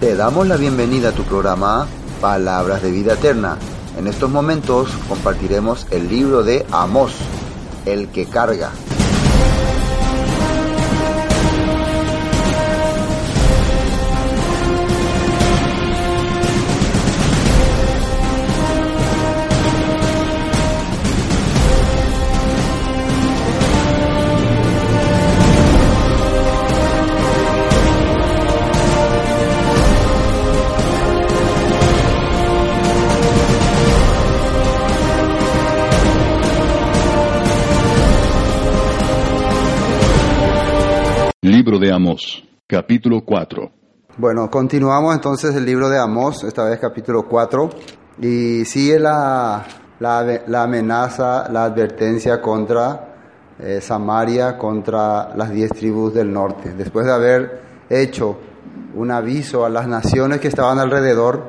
Te damos la bienvenida a tu programa Palabras de Vida Eterna. En estos momentos compartiremos el libro de Amós, el que carga. Libro de Amós, capítulo 4. Bueno, continuamos entonces el libro de Amós, esta vez capítulo 4, y sigue la, la, amenaza, la advertencia contra eh, Samaria, contra las diez tribus del norte. Después de haber hecho un aviso a las naciones que estaban alrededor,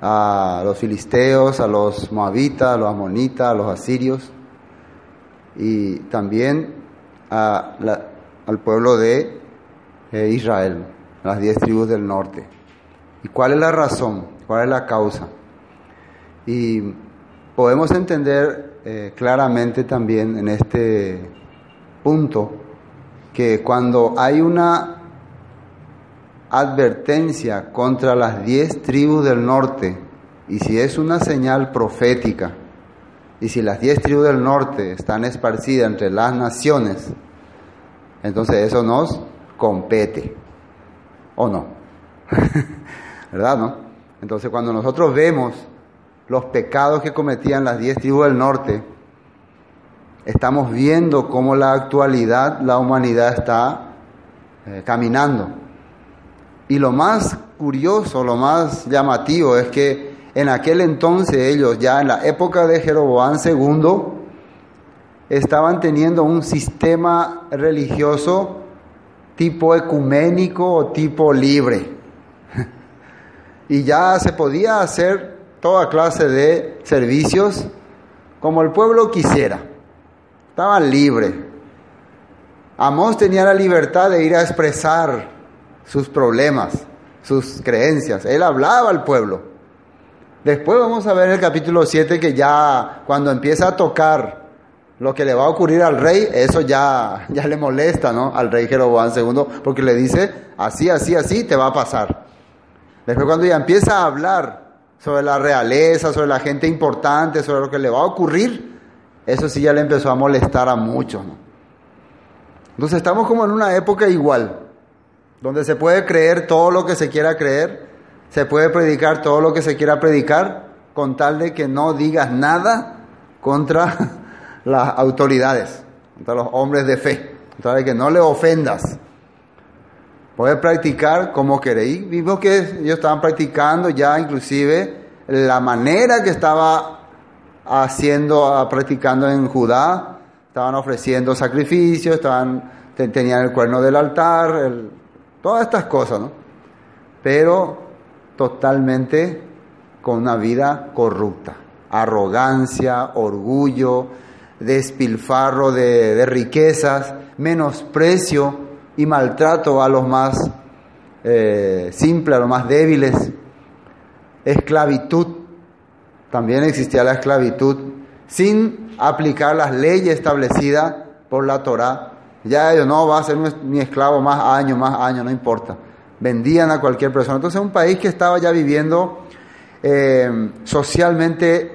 a los filisteos, a los moabitas, a los amonitas, a los asirios, y también a la, al pueblo de eh, Israel, las diez tribus del norte. ¿Y cuál es la razón? ¿Cuál es la causa? Y podemos entender eh, claramente también en este punto que cuando hay una advertencia contra las diez tribus del norte, y si es una señal profética, y si las diez tribus del norte están esparcidas entre las naciones, entonces eso nos compete, ¿o no? ¿Verdad, no? Entonces cuando nosotros vemos los pecados que cometían las diez tribus del norte, estamos viendo cómo la actualidad, la humanidad está eh, caminando. Y lo más curioso, lo más llamativo es que en aquel entonces ellos, ya en la época de Jeroboam II, estaban teniendo un sistema religioso tipo ecuménico o tipo libre. Y ya se podía hacer toda clase de servicios como el pueblo quisiera. Estaban libres. Amós tenía la libertad de ir a expresar sus problemas, sus creencias. Él hablaba al pueblo. Después vamos a ver el capítulo 7 que ya cuando empieza a tocar lo que le va a ocurrir al rey, eso ya, ya le molesta, ¿no? Al rey Jeroboam II, porque le dice, así, así, así te va a pasar. Después cuando ya empieza a hablar sobre la realeza, sobre la gente importante, sobre lo que le va a ocurrir, eso sí ya le empezó a molestar a muchos. Entonces estamos como en una época igual, donde se puede creer todo lo que se quiera creer, se puede predicar todo lo que se quiera predicar, con tal de que no digas nada contra las autoridades, los hombres de fe, que no le ofendas. Puedes practicar como queréis. Vimos que ellos estaban practicando ya inclusive la manera que estaba haciendo, practicando en Judá. Estaban ofreciendo sacrificios, estaban, tenían el cuerno del altar, el, todas estas cosas. Pero totalmente con una vida corrupta. Arrogancia, orgullo, despilfarro de, de riquezas, menosprecio y maltrato a los más eh, simples, a los más débiles, esclavitud, también existía la esclavitud, sin aplicar las leyes establecidas por la Torá. Ya ellos no va a ser mi esclavo más años, más años, no importa. Vendían a cualquier persona. Entonces un país que estaba ya viviendo eh, socialmente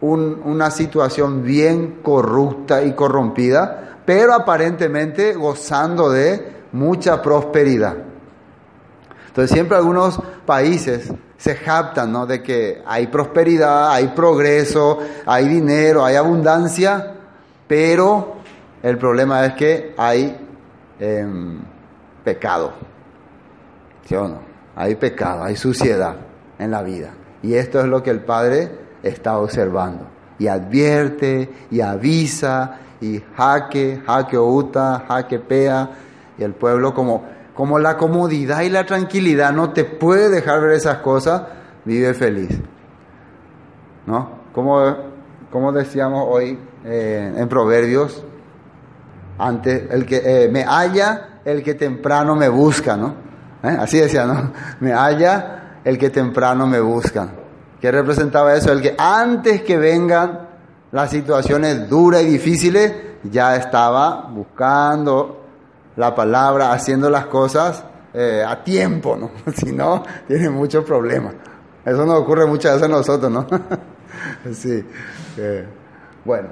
un, una situación bien corrupta y corrompida, pero aparentemente gozando de mucha prosperidad. Entonces siempre algunos países se jactan ¿no? de que hay prosperidad, hay progreso, hay dinero, hay abundancia, Pero el problema es que hay eh, pecado. ¿Sí o no? Hay pecado, hay suciedad en la vida. Y esto es lo que el Padre está observando. Y advierte, y avisa, y jaque, jaque uta, jaque pea. Y el pueblo como, como la comodidad y la tranquilidad no te puede dejar ver esas cosas, vive feliz. ¿No? Como, como decíamos hoy eh, en Proverbios, antes, el que eh, me halla, el que temprano me busca, ¿no? ¿Eh? Así decía, ¿no? Me halla, el que temprano me busca. ¿Qué representaba eso? El que antes que vengan las situaciones duras y difíciles, ya estaba buscando la palabra, haciendo las cosas eh, a tiempo, ¿no? Si no, tiene muchos problemas. Eso nos ocurre muchas veces a nosotros, ¿no? sí. Eh, bueno,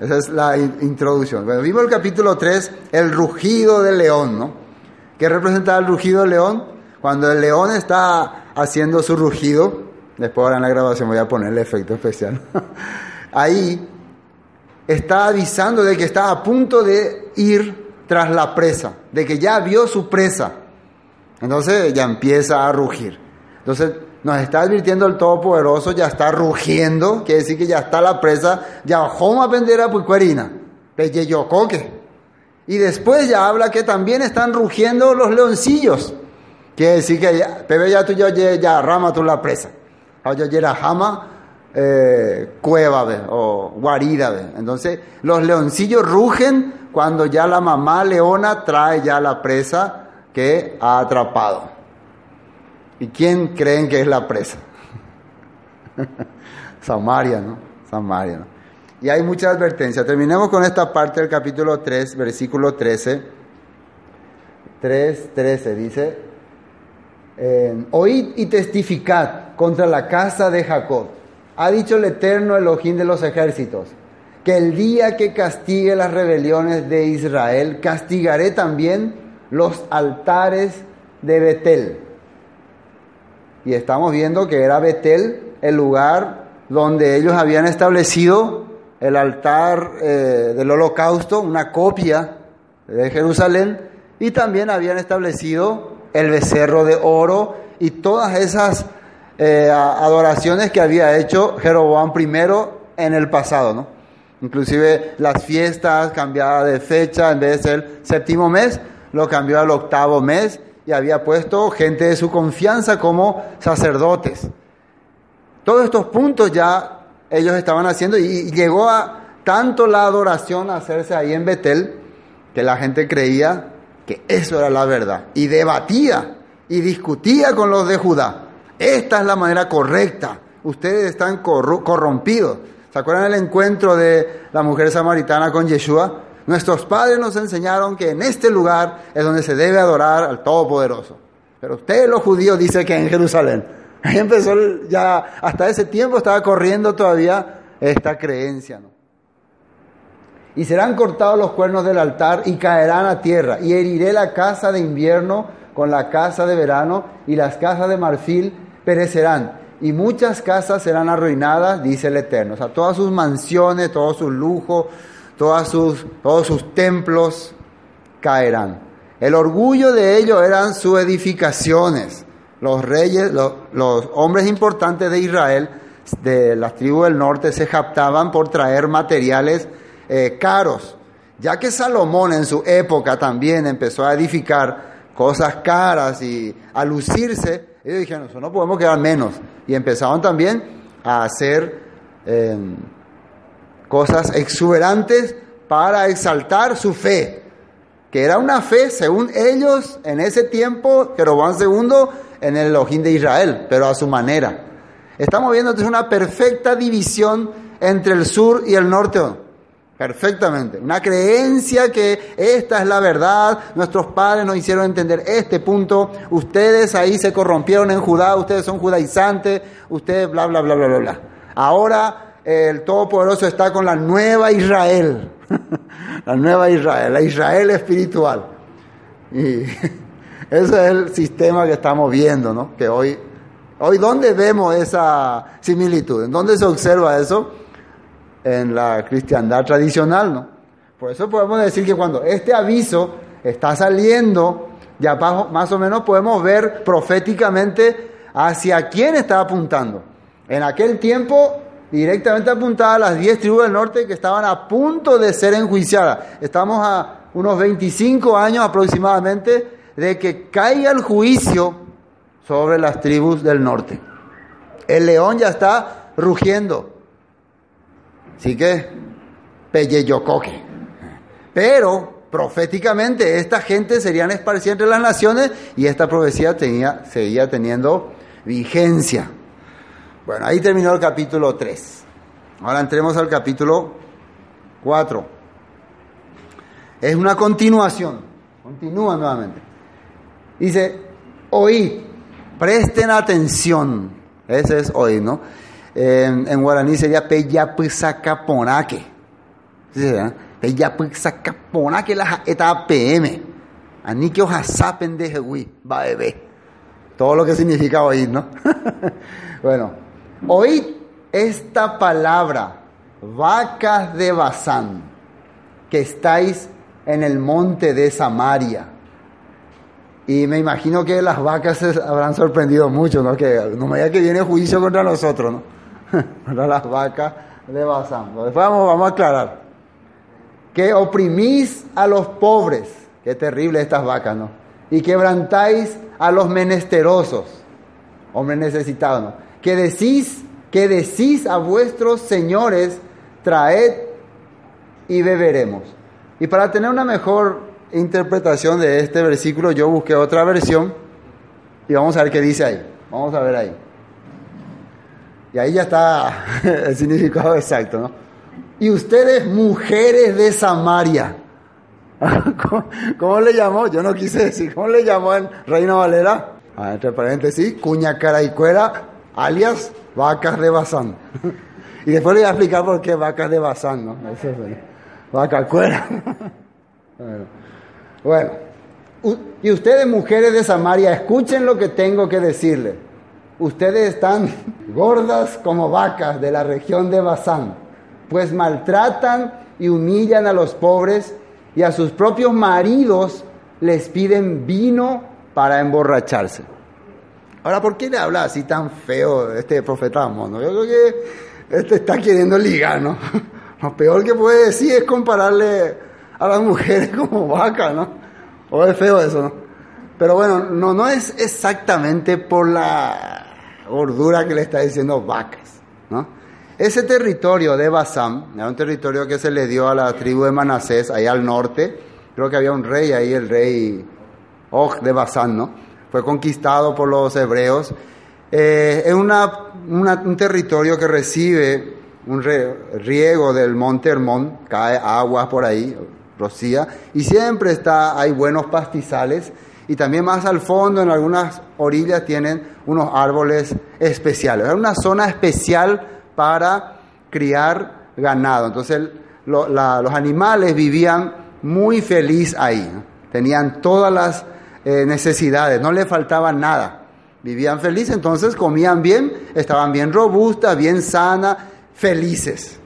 esa es la in introducción. Bueno, vimos el capítulo 3, el rugido del león, ¿no? ¿Qué representa el rugido del león? Cuando el león está haciendo su rugido, después ahora en la grabación voy a poner el efecto especial, ahí está avisando de que está a punto de ir tras la presa, de que ya vio su presa. Entonces ya empieza a rugir. Entonces nos está advirtiendo el Todopoderoso, ya está rugiendo, quiere decir que ya está la presa, ya bajó a vender a Puicuerina, coque. Y después ya habla que también están rugiendo los leoncillos. Quiere decir que ya, pero ya tú ya, ya rama tú la presa. Ya jama eh, cueva o guarida. Entonces los leoncillos rugen cuando ya la mamá leona trae ya la presa que ha atrapado. ¿Y quién creen que es la presa? Samaria, ¿no? Samaria, ¿no? Y hay mucha advertencia. Terminemos con esta parte del capítulo 3, versículo 13. 3, 13 dice, oíd y testificad contra la casa de Jacob. Ha dicho el eterno Elohim de los ejércitos, que el día que castigue las rebeliones de Israel, castigaré también los altares de Betel. Y estamos viendo que era Betel el lugar donde ellos habían establecido el altar eh, del holocausto, una copia de Jerusalén, y también habían establecido el becerro de oro y todas esas eh, adoraciones que había hecho Jeroboam primero en el pasado, ¿no? Inclusive las fiestas cambiadas de fecha, en vez de ser séptimo mes, lo cambió al octavo mes y había puesto gente de su confianza como sacerdotes. Todos estos puntos ya ellos estaban haciendo y llegó a tanto la adoración a hacerse ahí en Betel que la gente creía que eso era la verdad y debatía y discutía con los de Judá. Esta es la manera correcta. Ustedes están corrompidos. ¿Se acuerdan el encuentro de la mujer samaritana con Yeshua? Nuestros padres nos enseñaron que en este lugar es donde se debe adorar al Todopoderoso. Pero ustedes los judíos dicen que en Jerusalén. Ahí empezó ya, hasta ese tiempo estaba corriendo todavía esta creencia. Y serán cortados los cuernos del altar y caerán a tierra. Y heriré la casa de invierno con la casa de verano y las casas de marfil perecerán. Y muchas casas serán arruinadas, dice el Eterno. O sea, todas sus mansiones, todos sus lujos, todas sus, todos sus templos caerán. El orgullo de ellos eran sus edificaciones. Los reyes, los, los hombres importantes de Israel, de las tribus del norte, se japtaban por traer materiales eh, caros. Ya que Salomón en su época también empezó a edificar cosas caras y a lucirse, ellos dijeron, no podemos quedar menos. Y empezaron también a hacer em, cosas exuberantes para exaltar su fe, que era una fe, según ellos, en ese tiempo, Jeroboam II, en el Elohim de Israel, pero a su manera. Estamos viendo entonces una perfecta división entre el sur y el norte. Perfectamente. Una creencia que esta es la verdad. Nuestros padres nos hicieron entender este punto. Ustedes ahí se corrompieron en Judá. Ustedes son judaizantes. Ustedes bla, bla, bla, bla, bla, bla. Ahora el Todopoderoso está con la nueva Israel. la nueva Israel. La Israel espiritual. Y ese es el sistema que estamos viendo, ¿no? Que hoy, hoy ¿dónde vemos esa similitud? ¿En dónde se observa eso? En la cristiandad tradicional, ¿no? Por eso podemos decir que cuando este aviso está saliendo, ya más o menos podemos ver proféticamente hacia quién está apuntando. En aquel tiempo directamente apuntaba a las diez tribus del norte que estaban a punto de ser enjuiciadas. Estamos a unos 25 años aproximadamente de que caiga el juicio sobre las tribus del norte. El león ya está rugiendo. Así que, pelleyocoque. Pero, proféticamente, esta gente serían esparcida entre las naciones y esta profecía tenía, seguía teniendo vigencia. Bueno, ahí terminó el capítulo 3. Ahora entremos al capítulo 4. Es una continuación. Continúa nuevamente. Dice, oíd, presten atención. Ese es oíd, ¿no? En, guaraní sería peyapisacaponaque. ¿Sí Peyapisacaponaque la eta PM. Anique ojasapen de jehui, va bebé. Todo lo que significa oír, ¿no? bueno, oíd esta palabra, vacas de Bazán, que estáis en el monte de Samaria. Y me imagino que las vacas se habrán sorprendido mucho, ¿no? Que no me diga que viene juicio contra nosotros, ¿no? contra las vacas de Bazán. Después vamos, vamos a aclarar. Que oprimís a los pobres. Qué terrible estas vacas, ¿no? Y quebrantáis a los menesterosos, hombres necesitados, ¿no? Que decís, que decís a vuestros señores, traed y beberemos. Y para tener una mejor interpretación de este versículo, yo busqué otra versión y vamos a ver qué dice ahí. Vamos a ver ahí. Y ahí ya está el significado exacto, ¿no? Y ustedes, mujeres de Samaria. ¿Cómo, le llamó? Yo no quise decir. ¿Cómo le llamó en Reina Valera? Ah, entre paréntesis, cuña cara y cuera, alias vacas de Bazán. y después le voy a explicar por qué vacas de Bazán, ¿no? Vaca cuera. bueno, y ustedes mujeres de Samaria, escuchen lo que tengo que decirles. Ustedes están gordas como vacas de la región de Bazán, pues maltratan y humillan a los pobres y a sus propios maridos les piden vino para emborracharse. Ahora, ¿por qué le habla así tan feo este profeta Amón? Yo creo que este está queriendo ligar, ¿no? Lo peor que puede decir es compararle a las mujeres como vacas, ¿no? O es feo eso, ¿no? Pero bueno, no, no es exactamente por la gordura que le está diciendo vacas, ¿no? Ese territorio de Basán, era un territorio que se le dio a la tribu de Manasés, allá al norte, creo que había un rey ahí, el rey Og de Basán, ¿no? Fue conquistado por los hebreos. Eh, es una, un territorio que recibe un riego del monte Hermón, cae agua por ahí, rocía, y siempre está, hay buenos pastizales, y también más al fondo, en algunas orillas, tienen unos árboles especiales. Era una zona especial para criar ganado. Entonces los animales vivían muy feliz ahí. Tenían todas las eh, necesidades, no le faltaba nada. Vivían felices, entonces comían bien, estaban bien robustas, bien sanas, felices.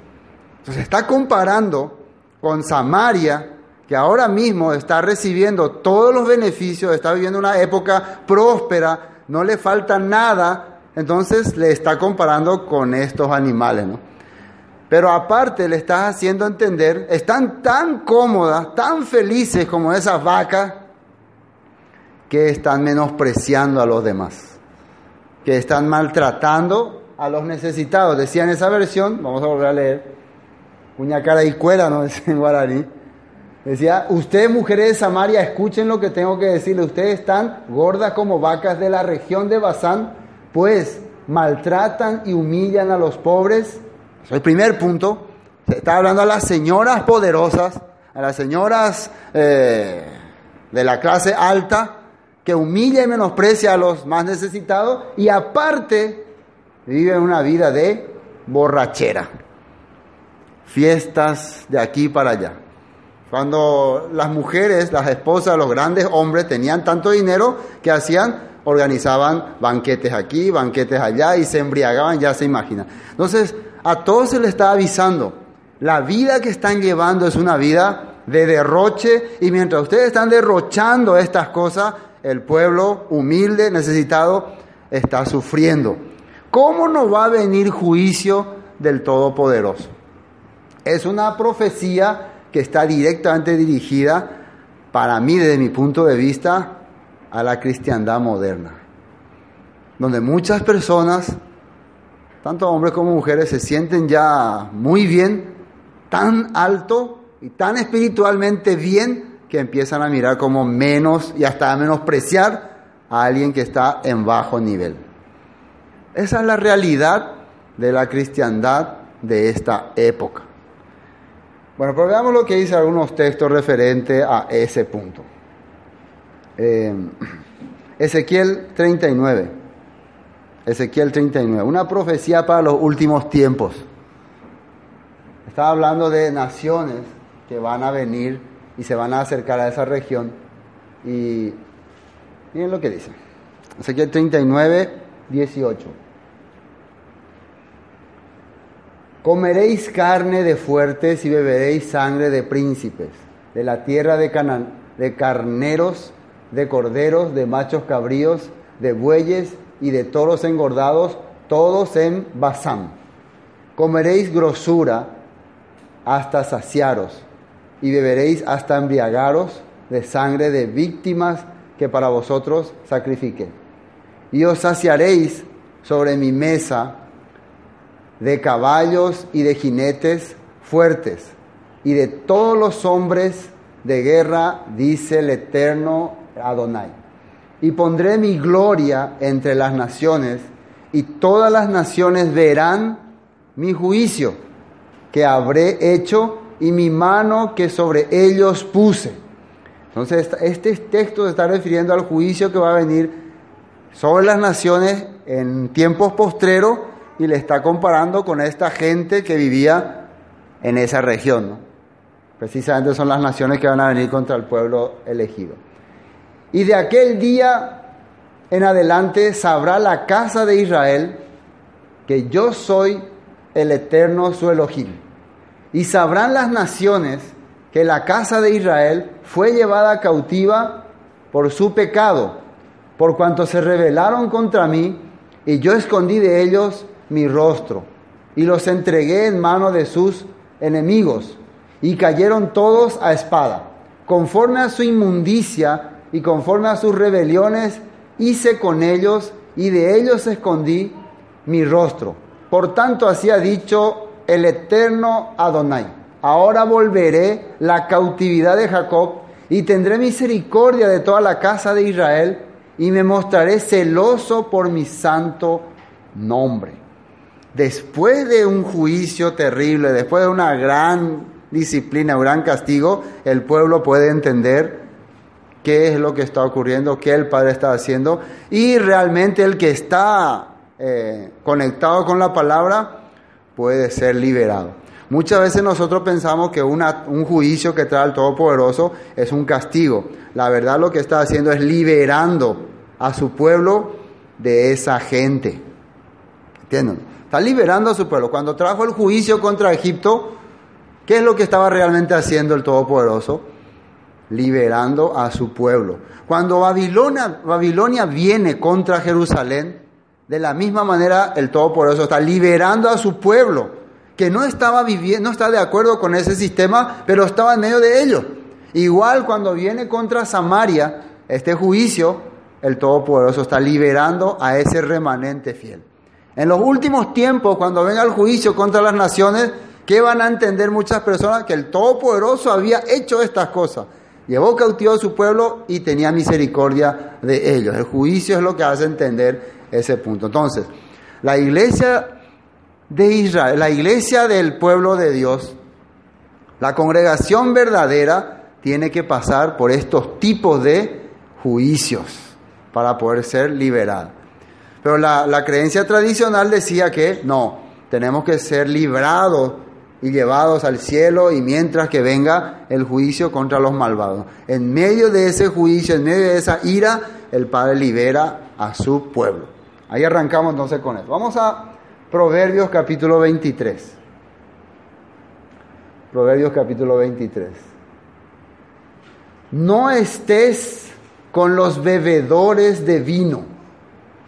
Entonces está comparando con Samaria, que ahora mismo está recibiendo todos los beneficios, está viviendo una época próspera, no le falta nada, entonces le está comparando con estos animales, ¿no? Pero aparte le está haciendo entender, están tan cómodas, tan felices como esas vacas, que están menospreciando a los demás, que están maltratando a los necesitados. Decía en esa versión, vamos a volver a leer, cuña cara y cuela, no en guaraní. Decía, ustedes mujeres de Samaria, escuchen lo que tengo que decirles. Ustedes están gordas como vacas de la región de Bazán, pues maltratan y humillan a los pobres. es el primer punto. Se está hablando a las señoras poderosas, a las señoras eh, de la clase alta, que humilla y menosprecia a los más necesitados y aparte viven una vida de borrachera. Fiestas de aquí para allá. Cuando las mujeres, las esposas, los grandes hombres tenían tanto dinero que hacían, organizaban banquetes aquí, banquetes allá y se embriagaban, ya se imagina. Entonces, a todos se les está avisando, la vida que están llevando es una vida de derroche, y mientras ustedes están derrochando estas cosas, el pueblo humilde, necesitado, está sufriendo. ¿Cómo no va a venir juicio del Todopoderoso? Es una profecía está directamente dirigida, para mí, desde mi punto de vista, a la cristiandad moderna, donde muchas personas, tanto hombres como mujeres, se sienten ya muy bien, tan alto y tan espiritualmente bien que empiezan a mirar como menos y hasta a menospreciar a alguien que está en bajo nivel. Esa es la realidad de la cristiandad de esta época. Bueno, pero veamos lo que dice algunos textos referentes a ese punto. Eh, Ezequiel 39. Ezequiel 39. Una profecía para los últimos tiempos. Está hablando de naciones que van a venir y se van a acercar a esa región. Y miren lo que dice. Ezequiel 39, 18. Comeréis carne de fuertes y beberéis sangre de príncipes, de la tierra de, Canaán, de carneros, de corderos, de machos cabríos, de bueyes y de toros engordados, todos en Basán. Comeréis grosura hasta saciaros y beberéis hasta embriagaros de sangre de víctimas que para vosotros sacrifiquen. Y os saciaréis sobre mi mesa de caballos y de jinetes fuertes y de todos los hombres de guerra, dice el eterno Adonai. Y pondré mi gloria entre las naciones y todas las naciones verán mi juicio que habré hecho y mi mano que sobre ellos puse. Entonces, este texto se está refiriendo al juicio que va a venir sobre las naciones en tiempos postreros y le está comparando con esta gente que vivía en esa región. Precisamente son las naciones que van a venir contra el pueblo elegido. Y de aquel día en adelante sabrá la casa de Israel que yo soy el eterno su Elohim. Y sabrán las naciones que la casa de Israel fue llevada cautiva por su pecado, por cuanto se rebelaron contra mí, y yo escondí de ellos mi rostro, y los entregué en mano de sus enemigos, y cayeron todos a espada. Conforme a su inmundicia y conforme a sus rebeliones, hice con ellos, y de ellos escondí mi rostro. Por tanto, así ha dicho el eterno Adonai. Ahora volveré la cautividad de Jacob y tendré misericordia de toda la casa de Israel y me mostraré celoso por mi santo nombre. Después de un juicio terrible, después de una gran disciplina, un gran castigo, el pueblo puede entender qué es lo que está ocurriendo, qué el Padre está haciendo y realmente el que está eh, conectado con la palabra puede ser liberado. Muchas veces nosotros pensamos que un juicio que trae el Todopoderoso es un castigo. La verdad lo que está haciendo es liberando a su pueblo de esa gente. ¿Entienden? Está liberando a su pueblo. Cuando trajo el juicio contra Egipto, ¿qué es lo que estaba realmente haciendo el Todopoderoso? Liberando a su pueblo. Cuando Babilonia, viene contra Jerusalén, de la misma manera el Todopoderoso está liberando a su pueblo, que no estaba viviendo, no está de acuerdo con ese sistema, pero estaba en medio de ello. Igual cuando viene contra Samaria, este juicio, el Todopoderoso está liberando a ese remanente fiel. En los últimos tiempos, cuando venga el juicio contra las naciones, ¿qué van a entender muchas personas? Que el Todopoderoso había hecho estas cosas. Llevó cautivo a su pueblo y tenía misericordia de ellos. El juicio es lo que hace entender ese punto. Entonces, la iglesia de Israel, la iglesia del pueblo de Dios, la congregación verdadera tiene que pasar por estos tipos de juicios para poder ser liberada. Pero la, creencia tradicional decía que no, tenemos que ser librados y llevados al cielo y mientras que venga el juicio contra los malvados. En medio de ese juicio, en medio de esa ira, el Padre libera a su pueblo. Ahí arrancamos entonces con eso. Vamos a Proverbios capítulo 23. Proverbios capítulo 23. no estés con los bebedores de vino,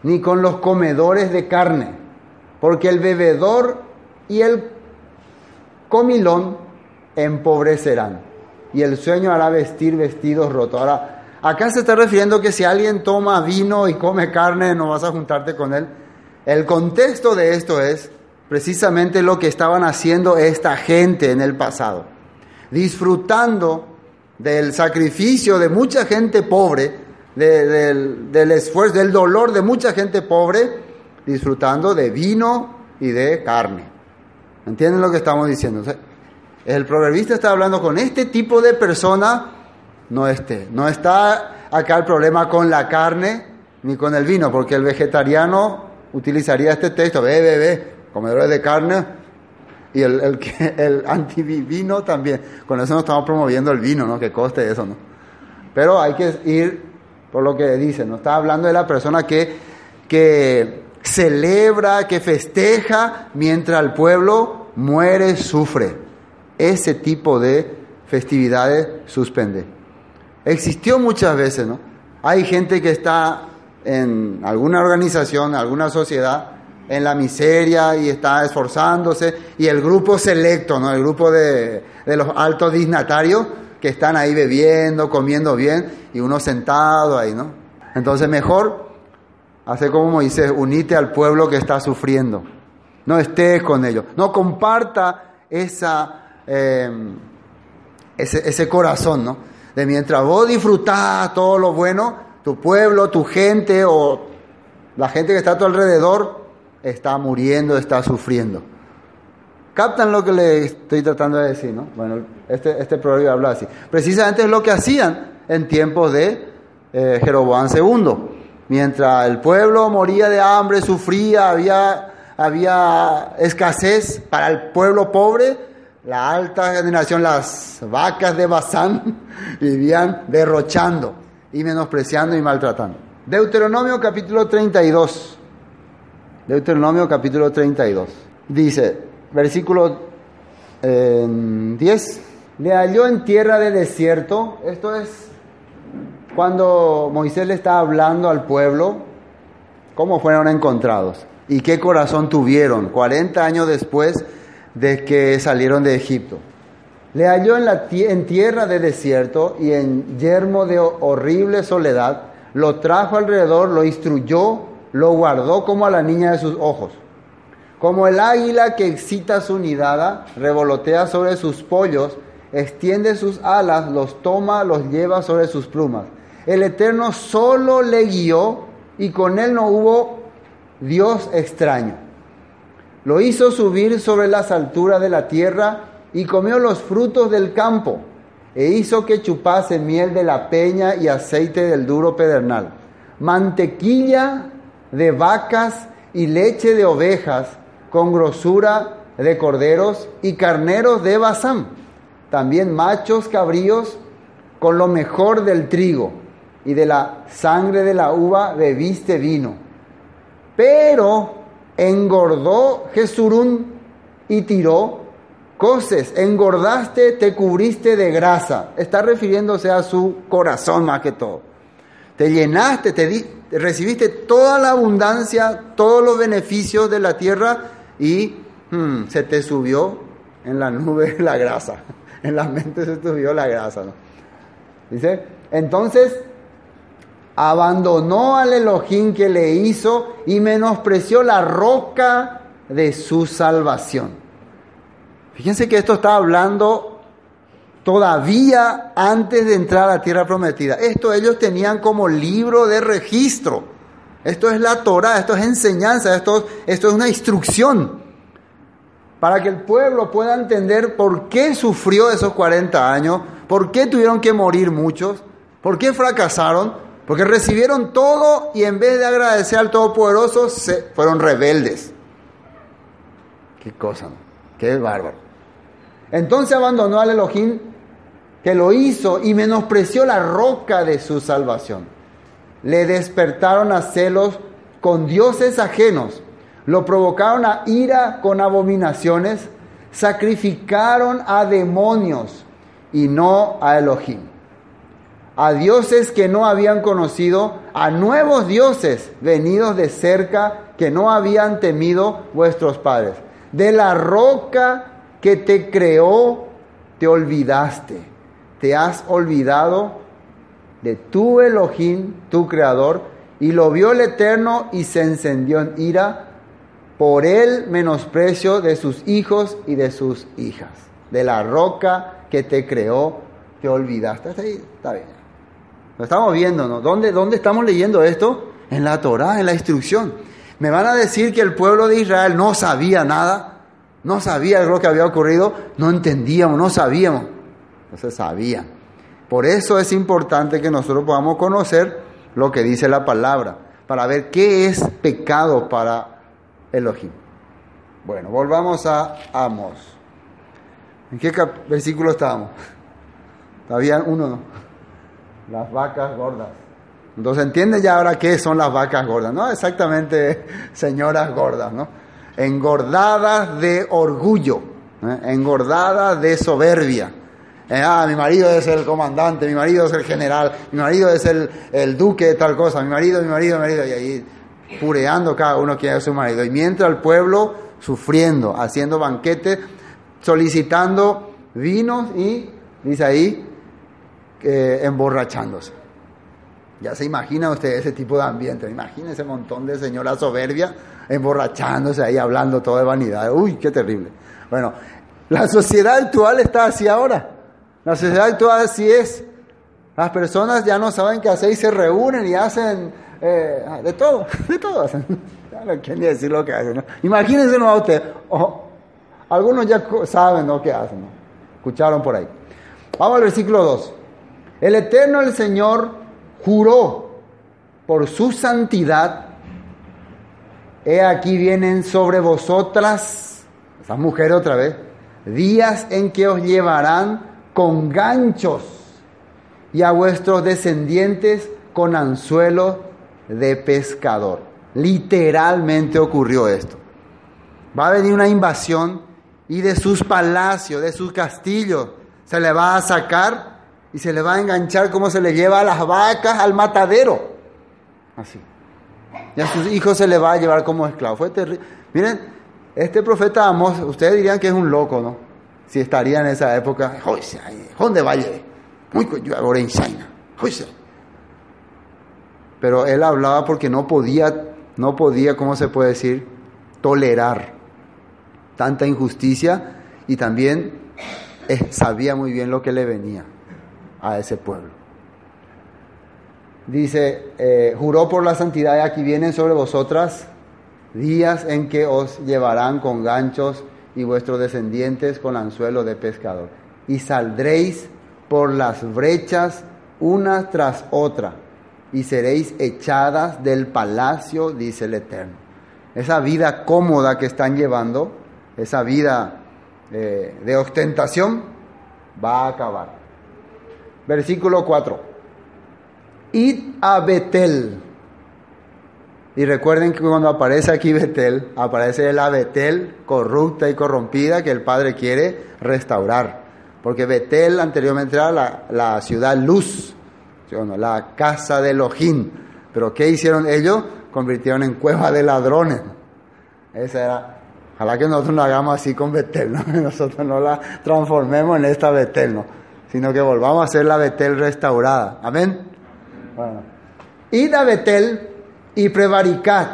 ni con los comedores de carne, porque el bebedor y el comilón empobrecerán, y el sueño hará vestir vestidos rotos. Ahora, acá se está refiriendo que si alguien toma vino y come carne, no vas a juntarte con él. El contexto de esto es precisamente lo que estaban haciendo esta gente en el pasado, disfrutando del sacrificio de mucha gente pobre, del, esfuerzo, del dolor de mucha gente pobre, disfrutando de vino y de carne. ¿Entienden lo que estamos diciendo? el proverbista está hablando con este tipo de persona, no esté. No está acá el problema con la carne ni con el vino, porque el vegetariano utilizaría este texto, ve, ve, ve, comedores de carne, y el, el, el antivino también. Con eso no estamos promoviendo el vino, ¿no? Que coste eso, ¿no? Pero hay que ir por lo que dice, ¿no? Está hablando de la persona que, que celebra, que festeja, mientras el pueblo muere, sufre. Ese tipo de festividades suspende. Existió muchas veces, ¿no? Hay gente que está en alguna organización, alguna sociedad, en la miseria y está esforzándose, y el grupo selecto, ¿no? El grupo de, de los altos dignatarios que están ahí bebiendo, comiendo bien, y uno sentado ahí, ¿no? Entonces mejor hacer como Moisés, unite al pueblo que está sufriendo. No estés con ellos. No comparta esa, eh, ese, ese corazón, ¿no? De mientras vos disfrutás todo lo bueno, tu pueblo, tu gente o la gente que está a tu alrededor está muriendo, está sufriendo. ¿Captan lo que le estoy tratando de decir? ¿no? Bueno, este, este proverbio habla así. Precisamente es lo que hacían en tiempos de eh, Jeroboam II. Mientras el pueblo moría de hambre, sufría, había, había escasez para el pueblo pobre, la alta generación, las vacas de Bazán, vivían derrochando y menospreciando y maltratando. Deuteronomio capítulo 32. Deuteronomio capítulo 32. Dice, versículo eh, 10, le halló en tierra de desierto, esto es cuando Moisés le está hablando al pueblo, cómo fueron encontrados y qué corazón tuvieron 40 años después de que salieron de Egipto. Le halló en, la, en tierra de desierto y en yermo de horrible soledad, lo trajo alrededor, lo instruyó, lo guardó como a la niña de sus ojos. Como el águila que excita su nidada, revolotea sobre sus pollos, extiende sus alas, los toma, los lleva sobre sus plumas. El Eterno solo le guió y con él no hubo Dios extraño. Lo hizo subir sobre las alturas de la tierra y comió los frutos del campo e hizo que chupase miel de la peña y aceite del duro pedernal, mantequilla de vacas y leche de ovejas con grosura de corderos y carneros de Basán, también machos cabríos con lo mejor del trigo y de la sangre de la uva bebiste vino. Pero engordó Jesurún y tiró coces, engordaste, te cubriste de grasa. Está refiriéndose a su corazón más que todo. Te llenaste, te di, recibiste toda la abundancia, todos los beneficios de la tierra y hmm, se te subió en la nube la grasa. En la mente se subió la grasa. ¿no? Dice, entonces abandonó al Elohim que le hizo y menospreció la roca de su salvación. Fíjense que esto está hablando todavía antes de entrar a la tierra prometida. Esto ellos tenían como libro de registro. Esto es la Torah, esto es enseñanza, esto, esto es una instrucción para que el pueblo pueda entender por qué sufrió esos 40 años, por qué tuvieron que morir muchos, por qué fracasaron, porque recibieron todo y en vez de agradecer al Todopoderoso, se fueron rebeldes. Qué cosa, qué bárbaro. Entonces abandonó al Elohim que lo hizo y menospreció la roca de su salvación. Le despertaron a celos con dioses ajenos, lo provocaron a ira con abominaciones, sacrificaron a demonios y no a Elohim. a dioses que no habían conocido, a nuevos dioses venidos de cerca que no habían temido vuestros padres. De la roca que te creó, te olvidaste. Te has olvidado de tu Elohim, tu creador, y lo vio el Eterno y se encendió en ira por el menosprecio de sus hijos y de sus hijas. De la roca que te creó, te olvidaste. Está bien. Lo estamos viendo, ¿no? ¿Dónde, ¿Dónde estamos leyendo esto? En la Torah, en la instrucción. Me van a decir que el pueblo de Israel no sabía nada, no sabía lo que había ocurrido, no entendíamos, no sabíamos, no se sabía. Por eso es importante que nosotros podamos conocer lo que dice la palabra, para ver qué es pecado para Elohim. Bueno, volvamos a Amos. ¿En qué versículo estábamos? Todavía uno, ¿no? Las vacas gordas. Entonces entiende ya ahora qué son las vacas gordas, ¿no? Exactamente señoras gordas, ¿no? Engordadas de orgullo, ¿eh? engordadas de soberbia. Eh, ah, mi marido es el comandante, mi marido es el general, mi marido es el, el duque tal cosa, mi marido, mi marido, mi marido, y ahí pureando cada uno quién es su marido. Y mientras el pueblo sufriendo, haciendo banquetes, solicitando vinos y, dice ahí, emborrachándose. Ya se imagina usted ese tipo de ambiente. Imagina ese montón de señoras soberbia emborrachándose ahí, hablando todo de vanidad. Uy, qué terrible. Bueno, la sociedad actual está así ahora. La sociedad actual así es. Las personas ya no saben qué hacer y se reúnen y hacen eh, de todo, de todo hacen. No quieren decir lo que hacen. Imagínense a usted. algunos ya saben lo que hacen. Escucharon por ahí. Vamos al versículo 2. El Eterno, el Señor, juró por su santidad. He aquí vienen sobre vosotras, esas mujeres otra vez, días en que os llevarán con ganchos y a vuestros descendientes con anzuelos de pescador. Literalmente ocurrió esto. Va a venir una invasión y de sus palacios, de sus castillos, se le va a sacar y se le va a enganchar como se le lleva a las vacas al matadero. Así. Y a sus hijos se le va a llevar como esclavo. Fue terrible. Miren, este profeta Amos, ustedes dirían que es un loco, ¿no? Si estaría en esa época, ¿dónde vaya? Muy ahora en China pero él hablaba porque no podía, no podía, ¿cómo se puede decir?, tolerar tanta injusticia y también eh, sabía muy bien lo que le venía a ese pueblo. Dice, eh, juró por la santidad, y aquí vienen sobre vosotras días en que os llevarán con ganchos y vuestros descendientes con anzuelo de pescador. Y saldréis por las brechas una tras otra y seréis echadas del palacio, dice el Eterno. Esa vida cómoda que están llevando, esa vida eh, de ostentación, va a acabar. Versículo 4. Id a Betel. Y recuerden que cuando aparece aquí Betel, aparece la Betel corrupta y corrompida que el Padre quiere restaurar. Porque Betel anteriormente era la, la ciudad luz, la casa de Elohim. Pero ¿qué hicieron ellos? Convirtieron en cueva de ladrones. Esa era. Ojalá que nosotros no hagamos así con Betel, ¿no? nosotros no la transformemos en esta Betel, ¿no? sino que volvamos a hacer la Betel restaurada. Amén. Bueno. Id a Betel y prevaricad.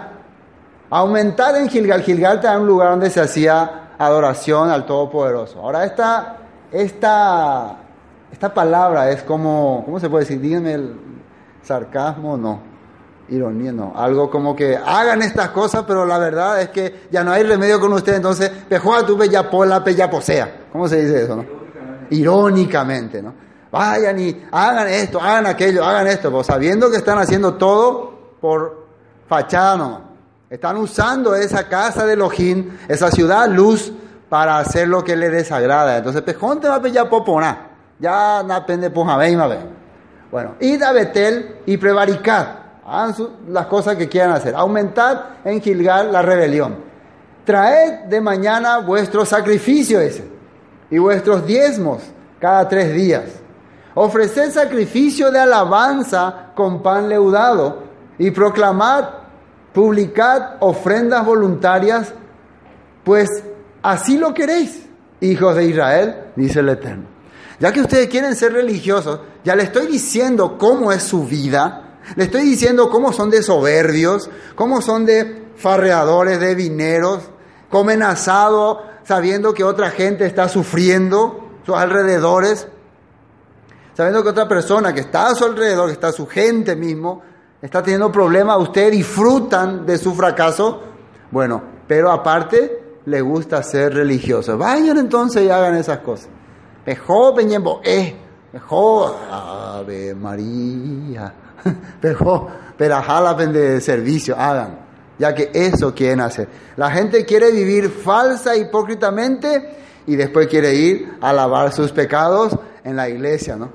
Aumentad en Gilgal. Gilgal era un lugar donde se hacía adoración al Todopoderoso. Ahora esta, esta esta palabra es como, ¿cómo se puede decir? Díganme el sarcasmo, no, ironía, no. Algo como que hagan estas cosas, pero la verdad es que ya no hay remedio con ustedes, entonces, pejoa tu bella pola, bella posea. ¿Cómo se dice eso, no? Irónicamente, ¿no? Vayan y hagan esto, hagan aquello, hagan esto, pues sabiendo que están haciendo todo por fachada no. Están usando esa casa de Elohim, esa ciudad luz, para hacer lo que les desagrada. Entonces, pejón te va a pillar popona. Ya no depende pues. Bueno, id a Betel y prevaricad. Hagan las cosas que quieran hacer. Aumentad en Gilgal la rebelión. Traed de mañana vuestro sacrificio ese y vuestros diezmos cada tres días. ofreced sacrificio de alabanza con pan leudado y proclamad, publicad ofrendas voluntarias, pues así lo queréis, hijos de Israel, dice el Eterno. Ya que ustedes quieren ser religiosos, ya le estoy diciendo cómo es su vida, le estoy diciendo cómo son de soberbios, cómo son de farreadores, de vineros, comen asado sabiendo que otra gente está sufriendo, sus alrededores, sabiendo que otra persona que está a su alrededor, que está su gente mismo, está teniendo problemas, ustedes disfrutan de su fracaso. Bueno, pero aparte le gusta ser religioso. Vayan entonces y hagan esas cosas. Mejor peñembo, eh, mejor Ave María, pero la de servicio, hagan ya que eso quieren hacer. La gente quiere vivir falsa, hipócritamente, y después quiere ir a lavar sus pecados en la iglesia, ¿no?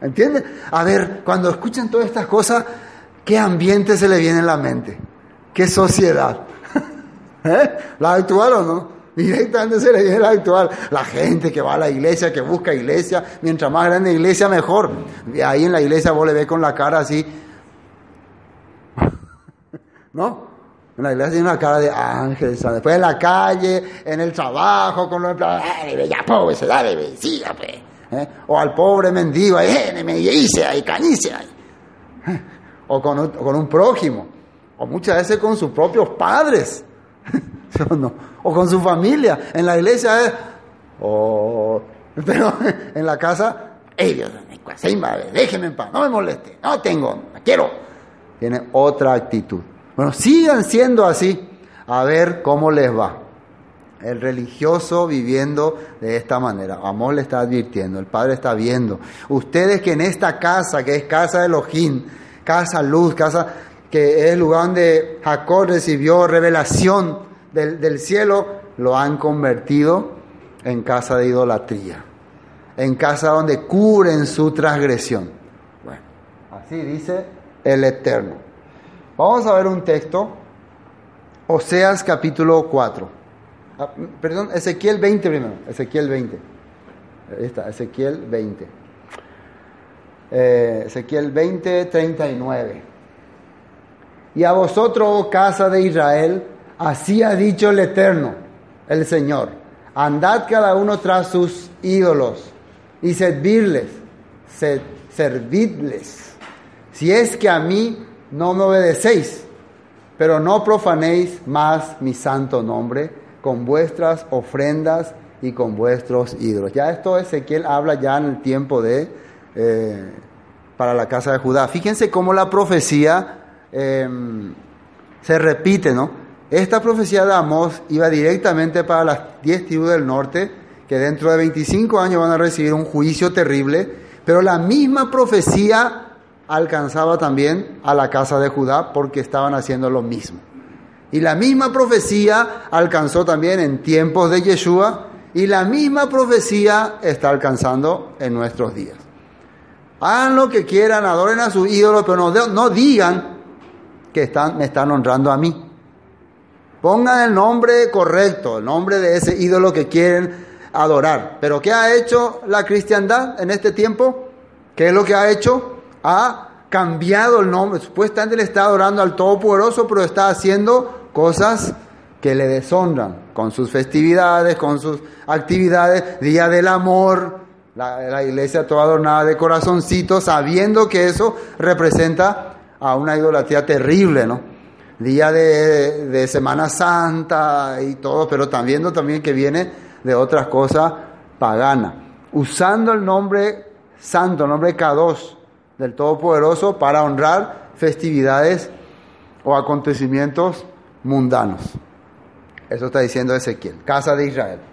¿Entienden? A ver, cuando escuchan todas estas cosas, ¿qué ambiente se le viene en la mente? ¿Qué sociedad? ¿Eh? ¿La actual o no? Directamente se le viene la actual. La gente que va a la iglesia, que busca iglesia, mientras más grande iglesia, mejor. Y ahí en la iglesia vos le ves con la cara así. ¿No? En la iglesia tiene una cara de ángel. Después en la calle, en el trabajo, con los empleados, ya pobre, se da bebecía, pues. ¿eh? O al pobre mendigo, ahí, me dice, ahí, canice, ahí. O con, un, prójimo. O muchas veces con sus propios padres. o con su familia. En la iglesia es, pero en la casa, ¡ey Dios, déjeme en paz, no me moleste, no tengo, quiero! Tiene otra actitud. Bueno, sigan siendo así, a ver cómo les va. El religioso viviendo de esta manera. Amor le está advirtiendo, el Padre está viendo. Ustedes que en esta casa, que es casa de Elohim, casa luz, casa que es el lugar donde Jacob recibió revelación del, del cielo, lo han convertido en casa de idolatría, en casa donde cubren su transgresión. Bueno, así dice el Eterno. Vamos a ver un texto, Oseas capítulo 4. Ah, perdón, Ezequiel 20 primero, Ezequiel 20. Ahí está, Ezequiel 20. Eh, Ezequiel 20, 39. Y a vosotros, oh casa de Israel, así ha dicho el Eterno, el Señor. Andad cada uno tras sus ídolos y servirles, servidles. Si es que a mí no me obedecéis, pero no profanéis más mi santo nombre con vuestras ofrendas y con vuestros ídolos. Ya esto Ezequiel habla ya en el tiempo de eh, para la casa de Judá. Fíjense cómo la profecía em, se repite, ¿no? Esta profecía de Amós iba directamente para las diez tribus del norte, que dentro de 25 años van a recibir un juicio terrible, pero la misma profecía alcanzaba también a la casa de Judá porque estaban haciendo lo mismo. Y la misma profecía alcanzó también en tiempos de Yeshua y la misma profecía está alcanzando en nuestros días. Hagan lo que quieran, adoren a sus ídolos, pero no, digan que están, me están honrando a mí. Pongan el nombre correcto, el nombre de ese ídolo que quieren adorar. Pero ¿qué ha hecho la cristiandad en este tiempo? ¿Qué es lo que ha hecho? ha cambiado el nombre. Supuestamente le está adorando al Todopoderoso, pero está haciendo cosas que le deshonran, con sus festividades, con sus actividades, Día del Amor, la, iglesia toda adornada de corazoncitos, sabiendo que eso representa a una idolatría terrible, ¿no? Día de, Semana Santa y todo, pero también también que viene de otras cosas paganas, usando el nombre santo, el nombre K2, del Todopoderoso para honrar festividades o acontecimientos mundanos. Eso está diciendo Ezequiel, casa de Israel.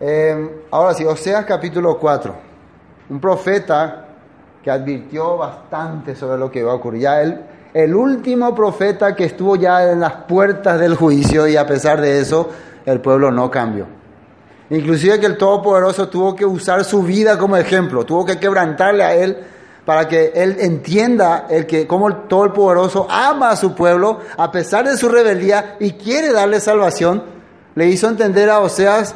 Em, ahora sí, Oseas capítulo 4. Un profeta que advirtió bastante sobre lo que iba a ocurrir. Ya el, último profeta que estuvo ya en las puertas del juicio y a pesar de eso el pueblo no cambió. Inclusive que el Todopoderoso tuvo que usar su vida como ejemplo, tuvo que quebrantarle a él para que él entienda el que todo el poderoso ama a su pueblo a pesar de su rebeldía y quiere darle salvación, le hizo entender a Oseas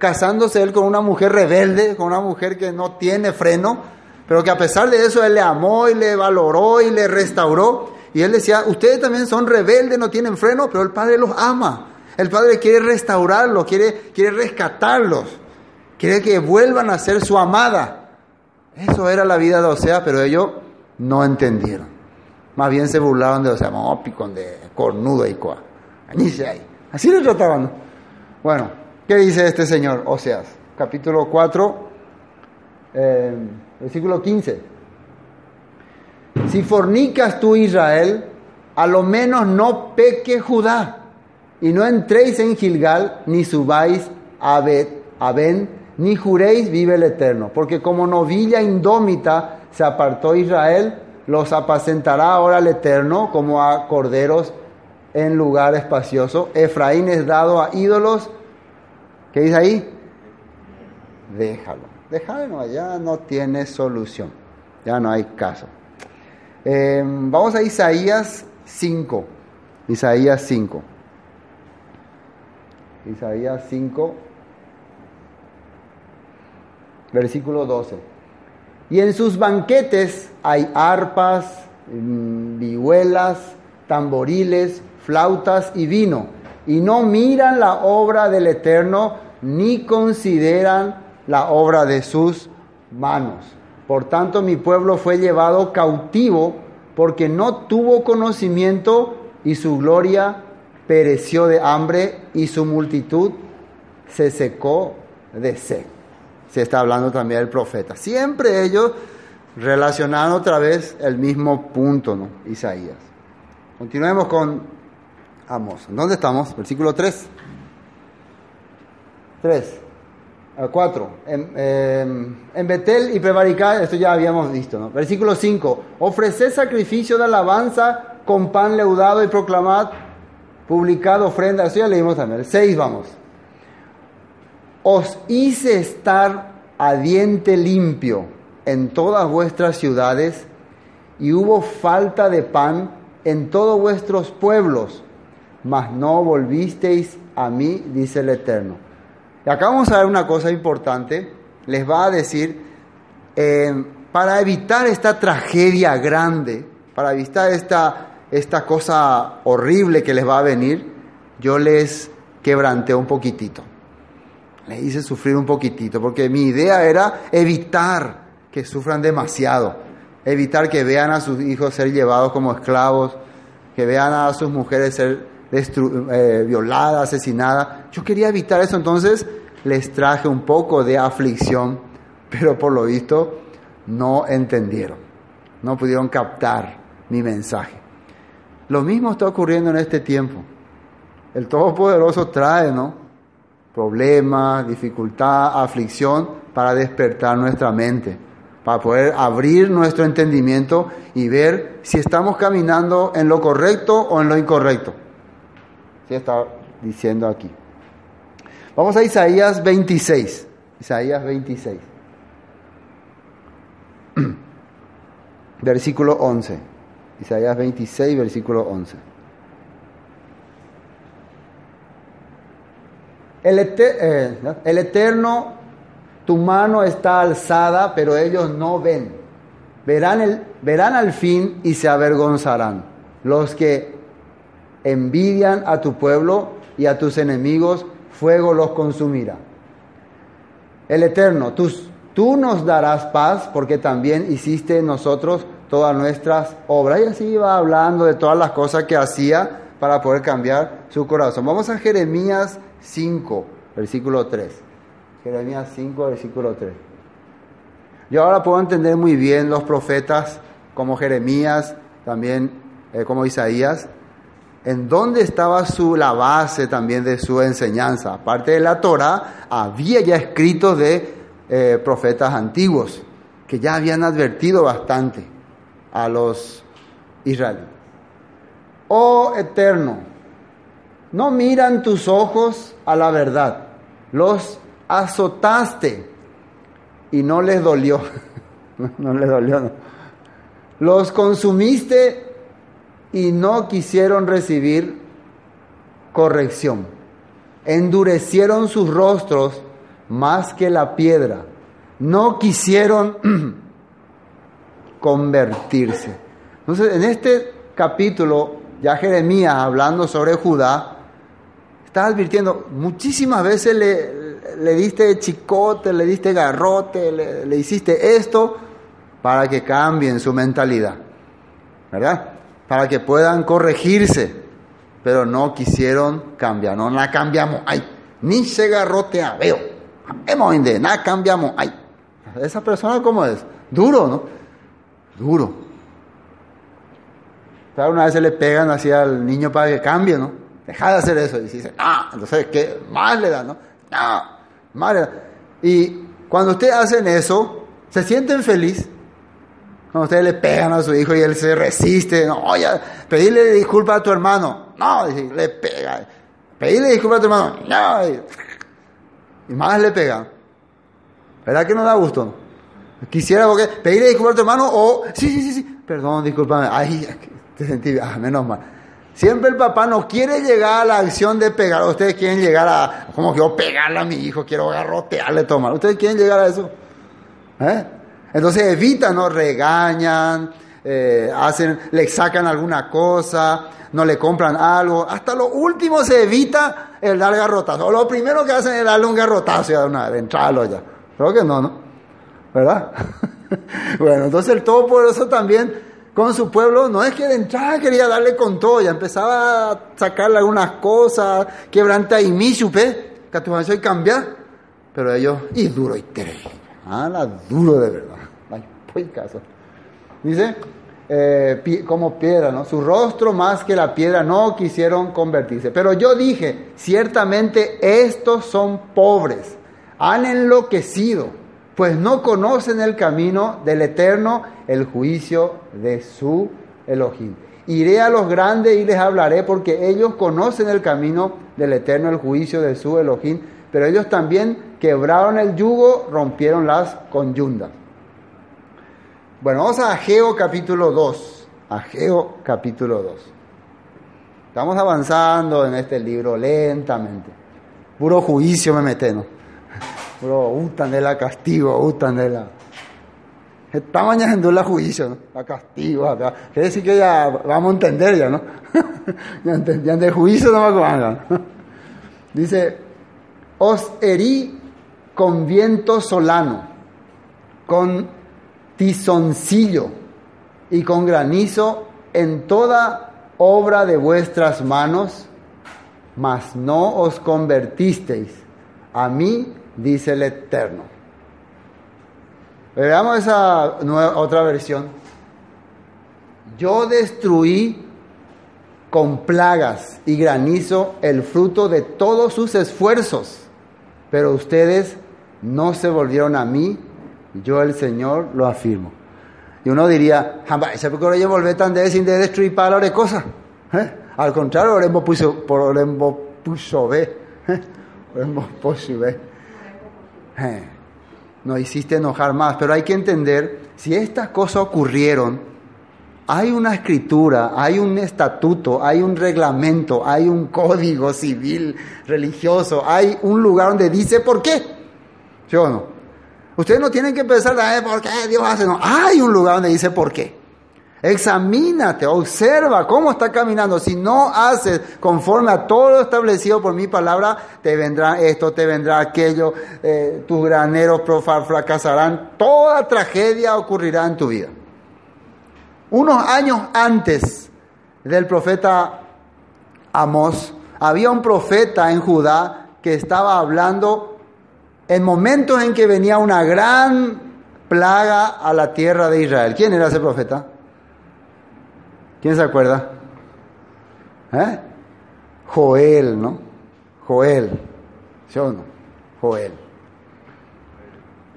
casándose él con una mujer rebelde, con una mujer que no tiene freno, pero que a pesar de eso Él le amó y le valoró y le restauró. Y Él decía, ustedes también son rebeldes, no tienen freno, pero el Padre los ama. El Padre quiere restaurarlos, quiere, quiere rescatarlos, quiere que vuelvan a ser su amada. Eso era la vida de Osea, pero ellos no entendieron. Más bien se burlaron de Osea, picón de cornudo y coa. Así lo trataban. Bueno, ¿qué dice este señor? Oseas, capítulo 4, eh, versículo 15. Si fornicas tú Israel, a lo menos no peque Judá, y no entréis en Gilgal, ni subáis a, Bet, a Ben, ni juréis vive el Eterno, porque como novilla indómita se apartó Israel, los apacentará ahora el Eterno como a corderos en lugar espacioso. Efraín es dado a ídolos. ¿Qué dice ahí? Déjalo. Déjalo, ya no tiene solución. Ya no hay caso. Eh, vamos a Isaías 5. Isaías 5. Isaías 5, versículo 12. Y en sus banquetes hay arpas, mm, vihuelas, tamboriles, flautas y vino, y no miran la obra del Eterno, ni consideran la obra de sus manos. Por tanto, mi pueblo fue llevado cautivo porque no tuvo conocimiento y su gloria pereció de hambre y su multitud se secó de sed. Se está hablando también del profeta. Siempre ellos relacionando otra vez el mismo punto, ¿no? Isaías. Continuemos con Amos. ¿Dónde estamos? Versículo 3. 3. 4. En, en, Betel y Prevaricá, esto ya habíamos visto, ¿no? Versículo 5. Ofreced sacrificio de alabanza con pan leudado y proclamad publicado ofrenda. Eso ya leímos también. 6 vamos. Os hice estar a diente limpio en todas vuestras ciudades y hubo falta de pan en todos vuestros pueblos mas no volvisteis a mí, dice el Eterno. Y acá vamos a ver una cosa importante. Les va a decir, eh, para evitar esta tragedia grande, para evitar esta, esta cosa horrible que les va a venir, yo les quebranté un poquitito. Les hice sufrir un poquitito, porque mi idea era evitar que sufran demasiado, evitar que vean a sus hijos ser llevados como esclavos, que vean a sus mujeres ser eh, violada, asesinada. Yo quería evitar eso, entonces les traje un poco de aflicción, pero por lo visto no entendieron, no pudieron captar mi mensaje. Lo mismo está ocurriendo en este tiempo. El Todopoderoso trae, ¿no? Problemas, dificultad, aflicción para despertar nuestra mente, para poder abrir nuestro entendimiento y ver si estamos caminando en lo correcto o en lo incorrecto está diciendo aquí. Vamos a Isaías 26. Isaías 26. versículo 11. Isaías 26, versículo 11. El, eh, el, Eterno, tu mano está alzada, pero ellos no ven. Verán, el, verán al fin y se avergonzarán. Los que envidian a tu pueblo y a tus enemigos, fuego los consumirá. El Eterno, tú, tú nos darás paz porque también hiciste en nosotros todas nuestras obras. Y así iba hablando de todas las cosas que hacía para poder cambiar su corazón. Vamos a Jeremías 5, versículo 3. Jeremías 5, versículo 3. Yo ahora puedo entender muy bien los profetas como Jeremías, también eh, como Isaías, en dónde estaba su, la base también de su enseñanza. Aparte de la Torah, había ya escritos de eh, profetas antiguos que ya habían advertido bastante a los israelíes. Oh eterno, no miran tus ojos a la verdad, los azotaste y no les dolió, no les dolió, los consumiste y no quisieron recibir corrección. Endurecieron sus rostros más que la piedra. No quisieron convertirse. Entonces, en este capítulo, ya Jeremías hablando sobre Judá, está advirtiendo, muchísimas veces le, le diste chicote, le diste garrote, le, le hiciste esto para que cambien su mentalidad, ¿verdad? Para que puedan corregirse, pero no quisieron cambiar, no la cambiamos, ay, ni se garrotea, veo, nada cambiamos, ay. Esa persona, ¿cómo es? Duro, ¿no? Duro. Claro, una vez se le pegan así al niño para que cambie, ¿no? Deja de hacer eso. Y dice, ah, entonces, ¿qué más le da, no? No, más le da. Y cuando ustedes hacen eso, se sienten feliz. Cuando ustedes le pegan a su hijo y él se resiste, no, oye, pedirle disculpas a tu hermano, no, le pega. Pedirle disculpas a tu hermano, no, y más le pegan. ¿Verdad que no da gusto? Quisiera porque pedirle disculpas a tu hermano o, sí, sí, sí, sí, perdón, discúlpame, ay, te sentí, ah, menos mal. Siempre el papá no quiere llegar a la acción de pegar. Ustedes quieren llegar a, como que yo pegarle a mi hijo, quiero garrotearle, tomar. Ustedes quieren llegar a eso. ¿Eh? Entonces evitan, ¿no? Regañan, eh, hacen, le sacan alguna cosa, no le compran algo. Hasta lo último se evita el dar garrotazo. Lo primero que hacen es darle un garrotazo ya de una vez, entrarlo ya. Creo que no, ¿no? ¿Verdad? bueno, entonces el Todopoderoso también con su pueblo, no es que de entrada quería darle con todo, ya empezaba a sacarle algunas cosas, quebranta y mi supe, que y cambiar, pero ellos, y duro y terrible, ah, la duro de verdad, caso. Dice, eh, como piedra, ¿no? Su rostro más que la piedra no quisieron convertirse. Pero yo dije, ciertamente estos son pobres, han enloquecido pues no conocen el camino del Eterno, el juicio de su Elohim. Iré a los grandes y les hablaré porque ellos conocen el camino del Eterno, el juicio de su Elohim, pero ellos también quebraron el yugo, rompieron las conyundas. Bueno, vamos a Ageo capítulo 2. Ageo capítulo 2. Estamos avanzando en este libro lentamente. Puro juicio me mete, ¿no? Bro, gustan de la castigo, gustan de la... Está en la juicio, ¿no? La castigo acá. Quiere decir que ya vamos a entender ya, ¿no? ya, de juicio no me acuerdo. Dice, os herí con viento solano, con tizoncillo y con granizo en toda obra de vuestras manos, mas no os convertisteis a mí dice el Eterno. Veamos esa otra versión. Yo destruí con plagas y granizo el fruto de todos sus esfuerzos, pero ustedes no se volvieron a mí, yo el Señor lo afirmo. Y uno diría, ¿se puede volver tan de sin de destruir para de cosas? ¿Eh? Al contrario, oremos puso, por oremos puso ve, ¿Eh? oremos puso ve. Eh, hiciste enojar más, pero hay que entender, si estas cosas ocurrieron, hay una escritura, hay un estatuto, hay un reglamento, hay un código civil religioso, hay un lugar donde dice por qué. ¿Sí o no? Ustedes no tienen que pensar, ¿por qué Dios hace? No, hay un lugar donde dice por qué. Examínate, observa cómo está caminando. Si no haces conforme a todo lo establecido por mi palabra, te vendrá esto, te vendrá aquello, eh, tus graneros fracasarán, toda tragedia ocurrirá en tu vida. Unos años antes del profeta Amós, había un profeta en Judá que estaba hablando en momentos en que venía una gran plaga a la tierra de Israel. ¿Quién era ese profeta? ¿Quién se acuerda? ¿Eh? Joel, ¿no? Joel. ¿Sí o no? Joel.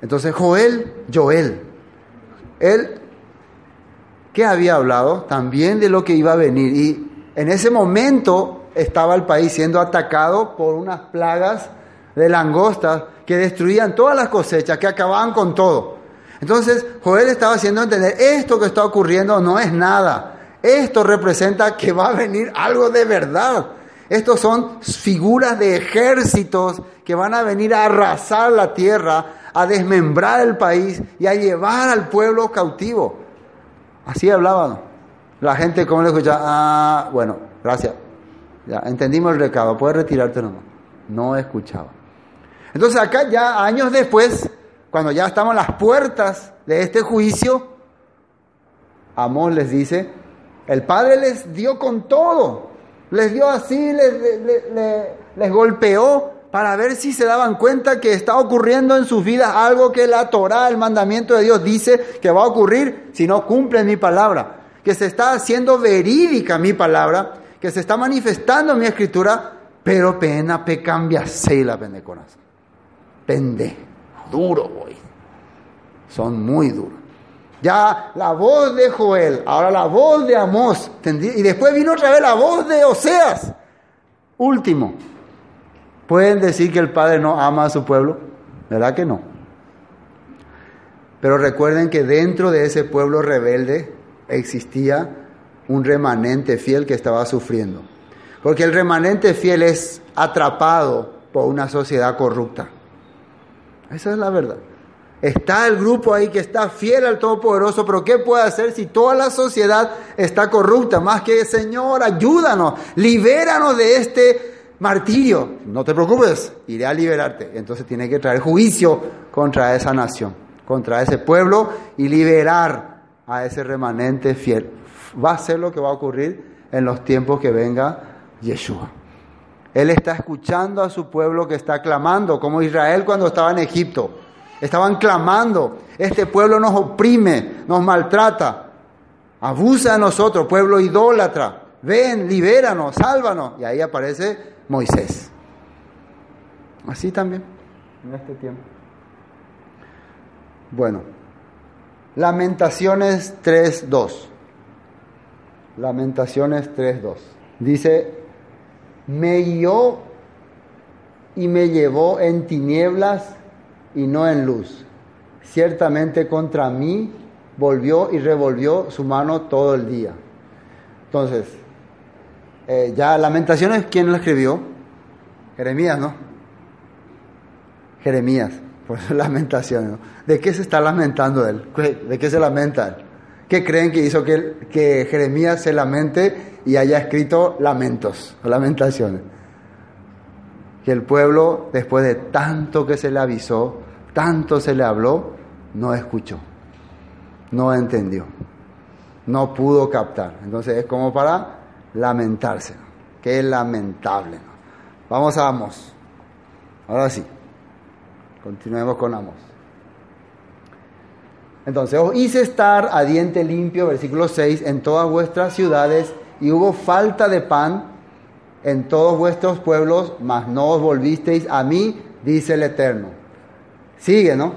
Entonces Joel, Joel. Él, ¿qué había hablado? También de lo que iba a venir. Y en ese momento estaba el país siendo atacado por unas plagas de langostas que destruían todas las cosechas, que acababan con todo. Entonces Joel estaba haciendo entender, esto que está ocurriendo no es nada. Esto representa que va a venir algo de verdad. Estos son figuras de ejércitos que van a venir a arrasar la tierra, a desmembrar el país y a llevar al pueblo cautivo. Así hablaban. La gente, ¿cómo le escuchaba? Ah, bueno, gracias. Ya, entendimos el recado, puedes retirarte nomás. No escuchaba. Entonces acá ya años después, cuando ya estamos en las puertas de este juicio, Amón les dice, el Padre les dio con todo, les dio así, les, golpeó para ver si se daban cuenta que está ocurriendo en sus vidas algo que la Torah, el mandamiento de Dios dice que va a ocurrir si no cumplen mi palabra, que se está haciendo verídica mi palabra, que se está manifestando mi escritura, pero pena pe cambia la pende corazón. Pende, duro voy. Son muy duros. Ya la voz de Joel, ahora la voz de Amós, y después vino otra vez la voz de Oseas. Último, ¿pueden decir que el Padre no ama a su pueblo? ¿Verdad que no? Pero recuerden que dentro de ese pueblo rebelde existía un remanente fiel que estaba sufriendo. Porque el remanente fiel es atrapado por una sociedad corrupta. Esa es la verdad. Está el grupo ahí que está fiel al Todopoderoso, pero ¿qué puede hacer si toda la sociedad está corrupta? Más que, Señor, ayúdanos, libéranos de este martirio. No te preocupes, iré a liberarte. Entonces tiene que traer juicio contra esa nación, contra ese pueblo y liberar a ese remanente fiel. Va a ser lo que va a ocurrir en los tiempos que venga Yeshua. Él está escuchando a su pueblo que está clamando, como Israel cuando estaba en Egipto. Estaban clamando, este pueblo nos oprime, nos maltrata, abusa de nosotros, pueblo idólatra. Ven, libéranos, sálvanos. Y ahí aparece Moisés. Así también, en este tiempo. Bueno, Lamentaciones 3.2. Lamentaciones 3.2. Dice, me guió y me llevó en tinieblas y no en luz. Ciertamente contra mí volvió y revolvió su mano todo el día. Entonces, eh, ya Lamentaciones, ¿quién lo escribió? Jeremías, ¿no? Jeremías, por eso Lamentaciones. ¿De qué se está lamentando él? ¿De qué se lamenta él? ¿Qué creen que hizo que, Jeremías se lamente y haya escrito lamentos, lamentaciones? que el pueblo, después de tanto que se le avisó, tanto se le habló, no escuchó, no entendió, no pudo captar. Entonces es como para lamentarse. Qué lamentable. Vamos a Amos. Ahora sí, continuemos con Amos. Entonces, os hice estar a diente limpio, versículo 6, en todas vuestras ciudades, y hubo falta de pan en todos vuestros pueblos, mas no os volvisteis a mí, dice el Eterno. Sigue, ¿no?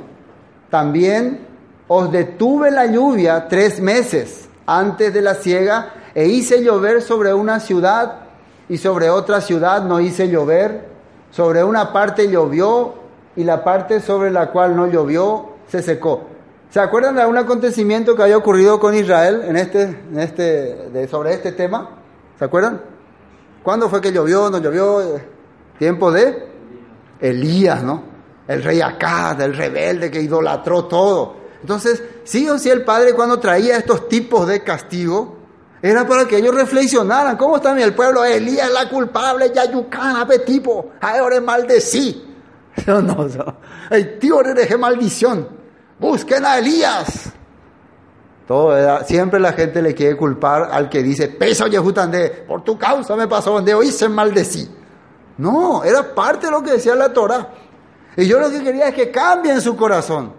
También os detuve la lluvia tres meses antes de la siega e hice llover sobre una ciudad y sobre otra ciudad no hice llover. Sobre una parte llovió y la parte sobre la cual no llovió se secó. ¿Se acuerdan de algún acontecimiento que había ocurrido con Israel en este, en este, sobre este tema? ¿Se acuerdan? ¿Cuándo fue que llovió? ¿No llovió? Tiempo de Elías, ¿no? El rey Acad, el rebelde que idolatró todo. Entonces, sí o sí el padre cuando traía estos tipos de castigo, era para que ellos reflexionaran. ¿Cómo está el pueblo? Elías es la culpable, ya yucana, tipo, ahora maldecí. No, no, el tío le dejé maldición. Busquen a Elías. Todo siempre la gente le quiere culpar al que dice, peso Yehutandé, por tu causa me pasó donde hoy se maldecí. No, era parte de lo que decía la Torah. Y yo lo que quería es que cambien su corazón.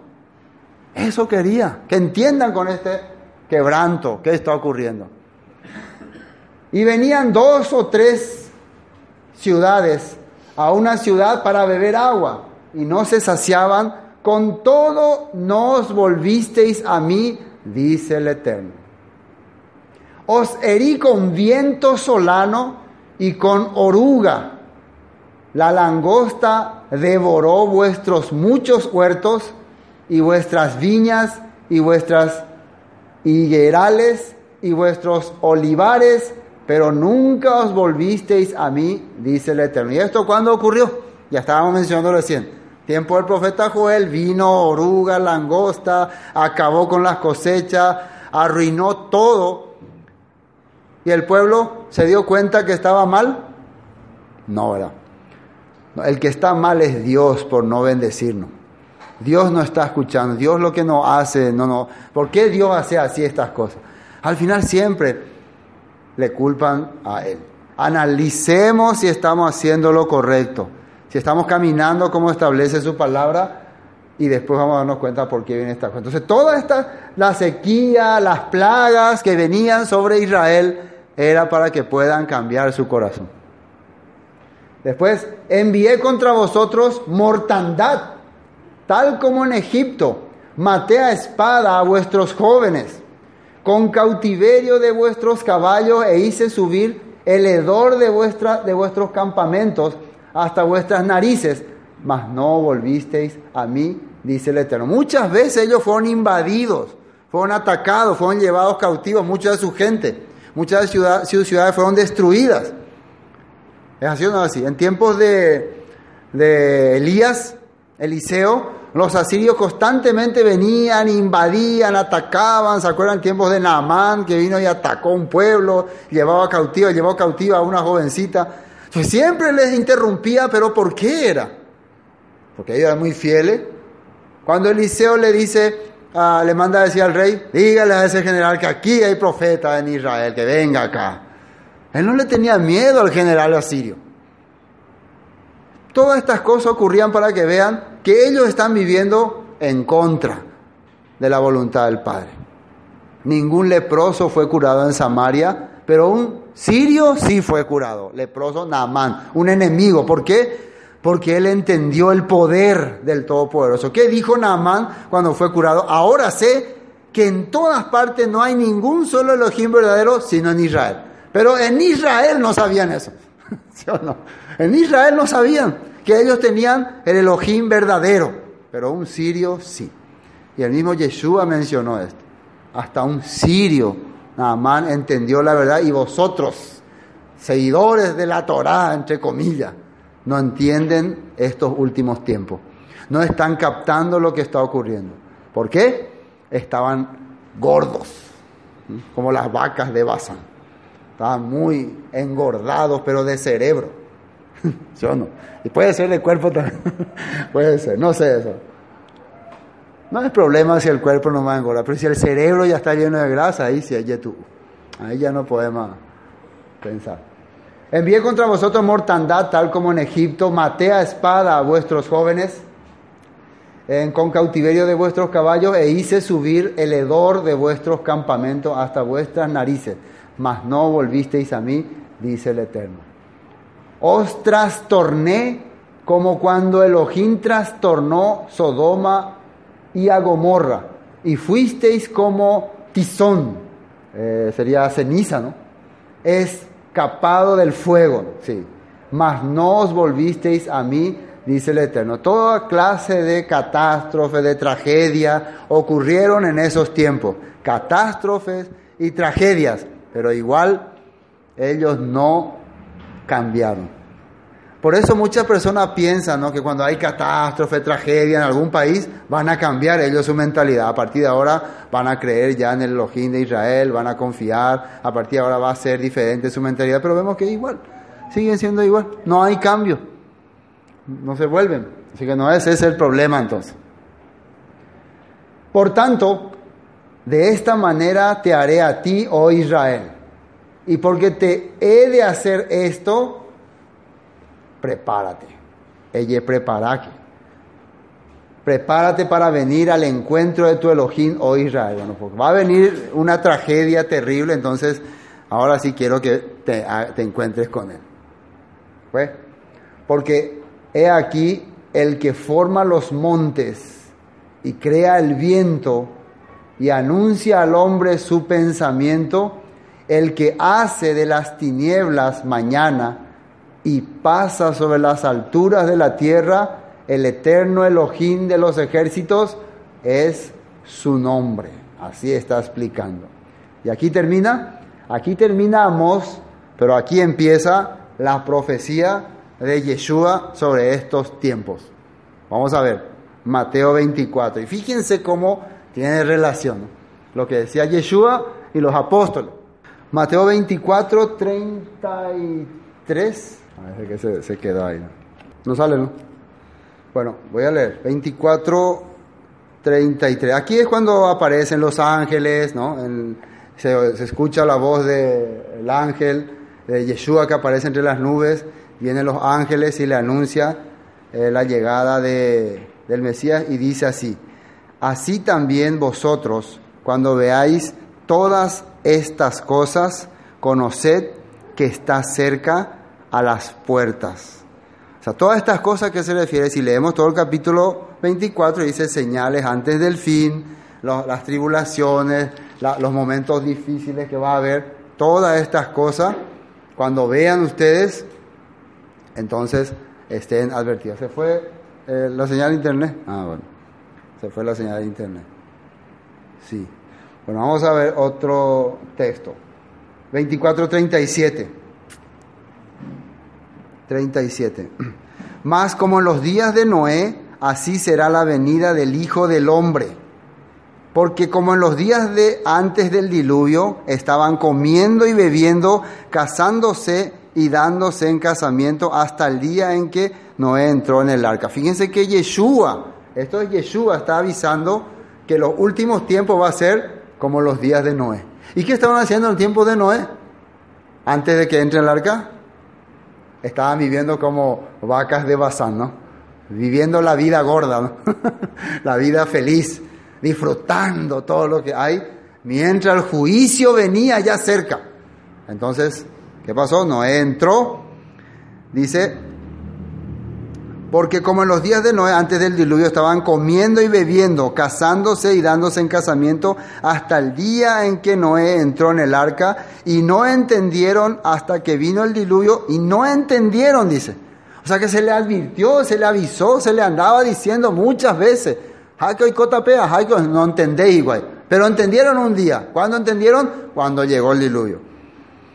Eso quería, que entiendan con este quebranto que está ocurriendo. Y venían dos o tres ciudades a una ciudad para beber agua y no se saciaban. Con todo no os volvisteis a mí dice el Eterno. Os herí con viento solano y con oruga. La langosta devoró vuestros muchos huertos y vuestras viñas y vuestras higuerales y vuestros olivares, pero nunca os volvisteis a mí, dice el Eterno. ¿Y esto cuándo ocurrió? Ya estábamos mencionando recién. Tiempo del profeta Joel, vino oruga, langosta, acabó con las cosechas, arruinó todo. ¿Y el pueblo se dio cuenta que estaba mal? No, ¿verdad? El que está mal es Dios por no bendecirnos. Dios no está escuchando, Dios lo que nos hace, no, no. ¿Por qué Dios hace así estas cosas? Al final siempre le culpan a Él. Analicemos si estamos haciendo lo correcto, si estamos caminando como establece su palabra y después vamos a darnos cuenta por qué viene esta cosa. Entonces, toda esta, la sequía, las plagas que venían sobre Israel, era para que puedan cambiar su corazón. Después, envié contra vosotros mortandad, tal como en Egipto. Maté a espada a vuestros jóvenes, con cautiverio de vuestros caballos e hice subir el hedor de, vuestra, de vuestros campamentos hasta vuestras narices, mas no volvisteis a mí, dice el Eterno. Muchas veces ellos fueron invadidos, fueron atacados, fueron llevados cautivos, mucha de su gente, muchas ciudades, ciudades fueron destruidas. ¿Es así o no así? En tiempos de, de Elías, Eliseo, los asirios constantemente venían, invadían, atacaban. ¿Se acuerdan tiempos de Naamán que vino y atacó un pueblo, llevaba cautiva, llevó cautiva a una jovencita? Entonces siempre les interrumpía, pero ¿por qué era? Porque ellos eran muy fieles. Cuando Eliseo le dice, uh, le manda a decir al rey, dígale a ese general que aquí hay profeta en Israel, que venga acá. Él no le tenía miedo al general asirio. Todas estas cosas ocurrían para que vean que ellos están viviendo en contra de la voluntad del Padre. Ningún leproso fue curado en Samaria, pero un sirio sí fue curado. Leproso Naamán, un enemigo. ¿Por qué? Porque él entendió el poder del Todopoderoso. ¿Qué dijo Naamán cuando fue curado? Ahora sé que en todas partes no hay ningún solo Elohim verdadero, sino en Israel. Pero en Israel no sabían eso. ¿Sí o no? En Israel no sabían que ellos tenían el Elohim verdadero, pero un sirio sí. Y el mismo Yeshua mencionó esto. Hasta un sirio, Naamán, entendió la verdad y vosotros, seguidores de la Torá, entre comillas, no entienden estos últimos tiempos. No están captando lo que está ocurriendo. ¿Por qué? Estaban gordos, como las vacas de Bazán. Estaban muy engordados, pero de cerebro. ¿Sí o no? Y puede ser de cuerpo también. puede ser, no sé eso. No es problema si el cuerpo no va a engordar, pero si el cerebro ya está lleno de grasa, ahí sí, ahí, tú, ahí ya no podemos pensar. Envié contra vosotros mortandad, tal como en Egipto, maté a espada a vuestros jóvenes, en, con cautiverio de vuestros caballos, e hice subir el hedor de vuestros campamentos hasta vuestras narices, mas no volvisteis a mí, dice el Eterno. Os trastorné como cuando Elohim trastornó Sodoma y a Gomorra, y fuisteis como tizón, eh, sería ceniza, ¿no? Escapado del fuego, sí. Mas no os volvisteis a mí, dice el Eterno. Toda clase de catástrofe, de tragedia, ocurrieron en esos tiempos. Catástrofes y tragedias, pero igual ellos no cambiaron. Por eso muchas personas piensan que cuando hay catástrofe, tragedia en algún país, van a cambiar ellos su mentalidad. A partir de ahora van a creer ya en el Elohim de Israel, van a confiar, a partir de ahora va a ser diferente su mentalidad, pero vemos que es igual, siguen siendo igual, no hay cambio, no se vuelven. Así que no ese es el problema entonces. Por tanto, de esta manera te haré a ti, oh Israel. Y porque te he de hacer esto, prepárate. Ella preparaque. Prepárate para venir al encuentro de tu Elohim, oh Israel. Bueno, porque va a venir una tragedia terrible, entonces ahora sí quiero que te, te encuentres con él. ¿Pues? Porque he aquí el que forma los montes y crea el viento y anuncia al hombre su pensamiento, el que hace de las tinieblas mañana y pasa sobre las alturas de la tierra, el eterno Elohim de los ejércitos es su nombre. Así está explicando. Y aquí termina, aquí terminamos, pero aquí empieza la profecía de Yeshua sobre estos tiempos. Vamos a ver, Mateo 24. Y fíjense cómo tiene relación. lo que decía Yeshua y los apóstoles. Mateo 24, 33. Ver que se, se quedó ahí. ¿no? sale, ¿no? Bueno, voy a leer. 24, 33. Aquí es cuando aparecen los ángeles, ¿no? Se, se, escucha la voz del ángel de Yeshua que aparece entre las nubes. Vienen los ángeles y le anuncia eh, la llegada de, del Mesías y dice así. Así también vosotros, cuando veáis todas estas cosas, conoced que está cerca a las puertas. O sea, todas estas cosas que se refiere, si leemos todo el capítulo 24, dice señales antes del fin, las tribulaciones, la, los momentos difíciles que va a haber, todas estas cosas, cuando vean ustedes, entonces estén advertidos. ¿Se fue eh, la señal de internet? Ah, bueno, se fue la señal de internet. Sí. Bueno, vamos a ver otro texto. 24:37. 37. Más como en los días de Noé, así será la venida del Hijo del Hombre. Porque como en los días de antes del diluvio, estaban comiendo y bebiendo, casándose y dándose en casamiento hasta el día en que Noé entró en el arca. Fíjense que Yeshua, esto es Yeshua, está avisando que los últimos tiempos va a ser como los días de Noé. ¿Y qué estaban haciendo en el tiempo de Noé? Antes de que entre en el arca, estaban viviendo como vacas de Bazán, ¿no? Viviendo la vida gorda, ¿no? la vida feliz, disfrutando todo lo que hay, mientras el juicio venía ya cerca. Entonces, ¿qué pasó? Noé entró, dice, porque como en los días de Noé, antes del diluvio, estaban comiendo y bebiendo, casándose y dándose en casamiento, hasta el día en que Noé entró en el arca, y no entendieron hasta que vino el diluvio, y no entendieron, dice. O sea que se le advirtió, se le avisó, se le andaba diciendo muchas veces, Jaco y Cotapea, Jaco, no entendéis igual. Pero entendieron un día. ¿Cuándo entendieron? Cuando llegó el diluvio.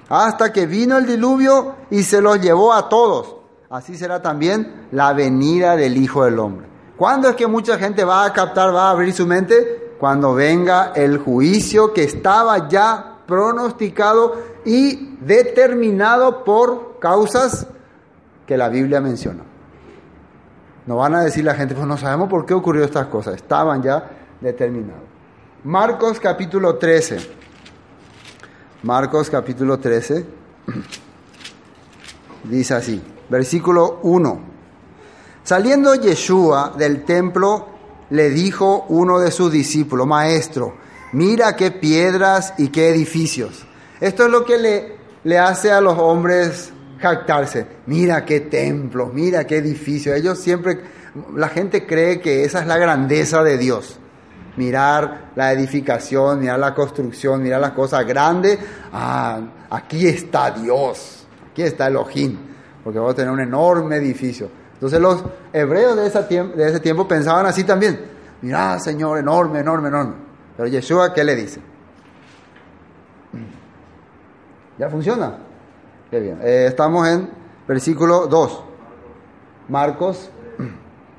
Hasta que vino el diluvio y se los llevó a todos así será también la venida del Hijo del Hombre. ¿Cuándo es que mucha gente va a captar, va a abrir su mente? Cuando venga el juicio que estaba ya pronosticado y determinado por causas que la Biblia menciona. No van a decir la gente, pues no sabemos por qué ocurrió estas cosas, estaban ya determinados. Marcos capítulo 13. Marcos capítulo 13 dice así versículo 1. Saliendo Yeshua del templo, le dijo uno de sus discípulos, Maestro, mira qué piedras y qué edificios. Esto es lo que le, le hace a los hombres jactarse. Mira qué templos, mira qué edificios. Ellos siempre, la gente cree que esa es la grandeza de Dios. Mirar la edificación, mirar la construcción, mirar las cosas grandes. Ah, aquí está Dios, aquí está Elohim porque vamos a tener un enorme edificio. Entonces los hebreos de tiempo, de ese tiempo pensaban así también. Mirá, Señor, enorme, enorme, enorme. Pero Yeshua, ¿qué le dice? ¿Ya funciona? Qué bien. Eh, estamos en versículo 2. Marcos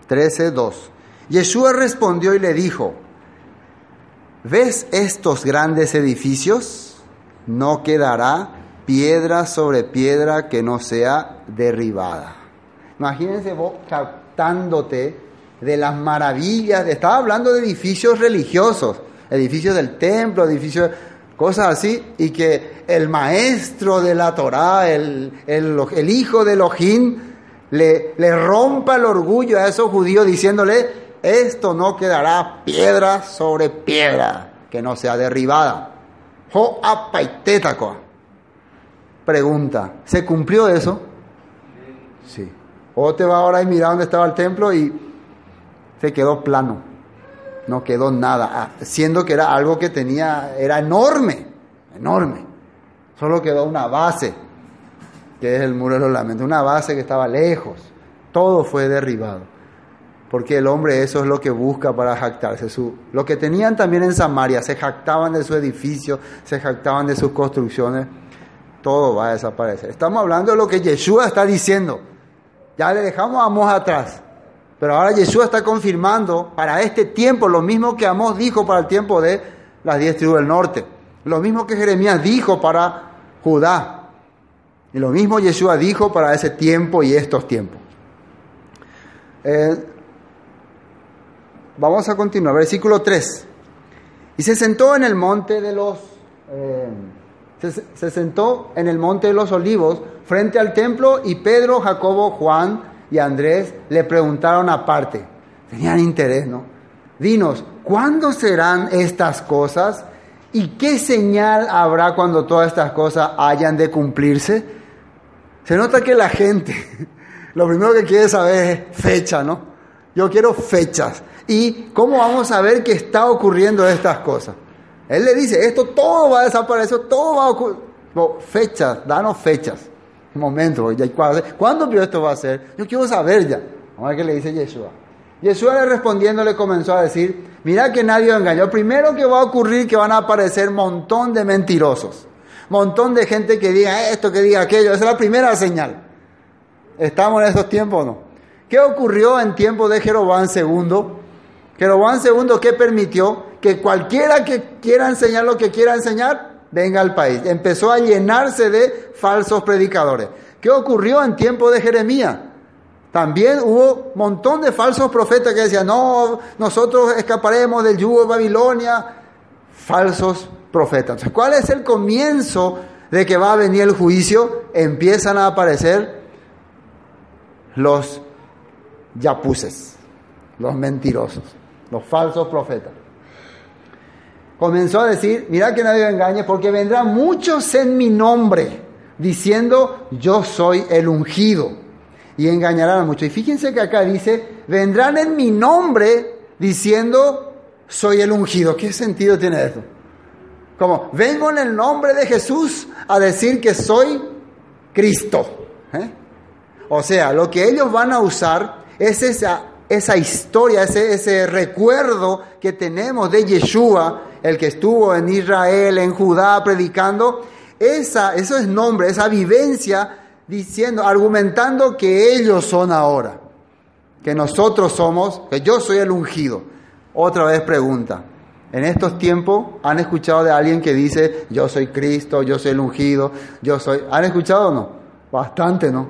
13, 2. Yeshua respondió y le dijo, ¿ves estos grandes edificios? No quedará piedra sobre piedra que no sea derribada. Imagínense vos captándote de las maravillas, estaba hablando de edificios religiosos, edificios del templo, edificios, cosas así, y que el maestro de la Torá, el, el, hijo de Elohim, le, le rompa el orgullo a esos judíos diciéndole, esto no quedará piedra sobre piedra que no sea derribada. Jo Pregunta, ¿se cumplió eso? Sí. O te va ahora y mira dónde estaba el templo y se quedó plano. No quedó nada. Ah, siendo que era algo que tenía, era enorme, enorme. Solo quedó una base, que es el muro de los lamentos, una base que estaba lejos. Todo fue derribado. Porque el hombre eso es lo que busca para jactarse. Su, lo que tenían también en Samaria, se jactaban de su edificio, se jactaban de sus construcciones todo va a desaparecer. Estamos hablando de lo que Yeshua está diciendo. Ya le dejamos a Amos atrás. Pero ahora Yeshua está confirmando para este tiempo lo mismo que Amos dijo para el tiempo de las diez tribus del norte. Lo mismo que Jeremías dijo para Judá. Y lo mismo Yeshua dijo para ese tiempo y estos tiempos. Eh, vamos a continuar, versículo 3. Y se sentó en el monte de los... Eh, se, se, sentó en el monte de los olivos frente al templo y Pedro, Jacobo, Juan y Andrés le preguntaron aparte. Tenían interés, ¿no? Dinos, ¿cuándo serán estas cosas? ¿Y qué señal habrá cuando todas estas cosas hayan de cumplirse? Se nota que la gente lo primero que quiere saber es fecha, ¿no? Yo quiero fechas. ¿Y cómo vamos a ver que está ocurriendo estas cosas? Él le dice, esto todo va a desaparecer, todo va a ocurrir. fechas, danos fechas. Un momento, ¿cuándo esto va a ser? Yo quiero saber ya. Vamos a ver qué le dice Yeshua. Yeshua le respondiendo le comenzó a decir, mira que nadie engañó. Primero que va a ocurrir que van a aparecer montón de mentirosos. Montón de gente que diga esto, que diga aquello. Esa es la primera señal. ¿Estamos en estos tiempos o no? ¿Qué ocurrió en tiempo de Jeroboam II? Jeroboam II, ¿qué permitió? Que cualquiera que quiera enseñar lo que quiera enseñar, venga al país. Empezó a llenarse de falsos predicadores. ¿Qué ocurrió en tiempo de Jeremías? También hubo un montón de falsos profetas que decían, no, nosotros escaparemos del yugo de Babilonia. Falsos profetas. Entonces, ¿cuál es el comienzo de que va a venir el juicio? Empiezan a aparecer los yapuses, los mentirosos, los falsos profetas. Comenzó a decir, mira que nadie me engañe, porque vendrán muchos en mi nombre, diciendo, yo soy el ungido y engañarán a muchos. Y fíjense que acá dice, vendrán en mi nombre diciendo, soy el ungido. ¿Qué sentido tiene eso? Como, vengo en el nombre de Jesús a decir que soy Cristo. ¿eh? O sea, lo que ellos van a usar es esa, esa historia, ese, ese recuerdo que tenemos de Yeshua, el que estuvo en Israel, en Judá, predicando. Esa, eso es nombre, esa vivencia diciendo, argumentando que ellos son ahora, que nosotros somos, que yo soy el ungido. Otra vez pregunta, en estos tiempos han escuchado de alguien que dice, yo soy Cristo, yo soy el ungido, yo soy... ¿Han escuchado o no? Bastante, ¿no?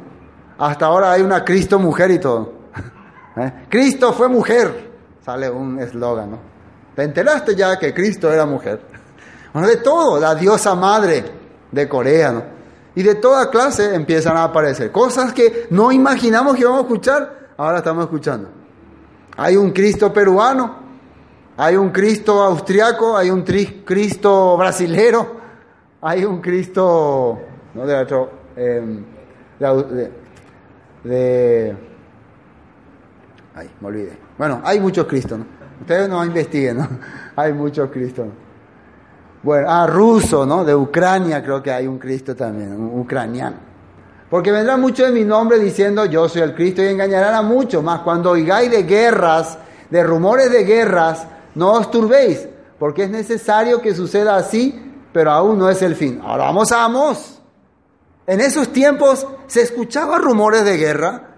Hasta ahora hay una Cristo mujer y todo. ¿Eh? Cristo fue mujer, sale un eslogan, ¿no? ¿Te enteraste ya que Cristo era mujer? Bueno, de todo, la diosa madre de Corea, ¿no? Y de toda clase empiezan a aparecer. Cosas que no imaginamos que íbamos a escuchar, ahora estamos escuchando. Hay un Cristo peruano, hay un Cristo austriaco, hay un Cristo brasilero, hay un Cristo, no de otro, eh, de, de, ay, me olvidé. Bueno, hay muchos Cristos, ¿no? Ustedes no investiguen, ¿no? Hay muchos Cristos. Bueno, ah, ruso, ¿no? De Ucrania creo que hay un Cristo también, un ucraniano. Porque vendrán muchos de mi nombre diciendo yo soy el Cristo y engañarán a muchos. Más cuando oigáis de guerras, de rumores de guerras, no os turbéis, porque es necesario que suceda así, pero aún no es el fin. Ahora vamos a Amos. En esos tiempos se escuchaban rumores de guerra.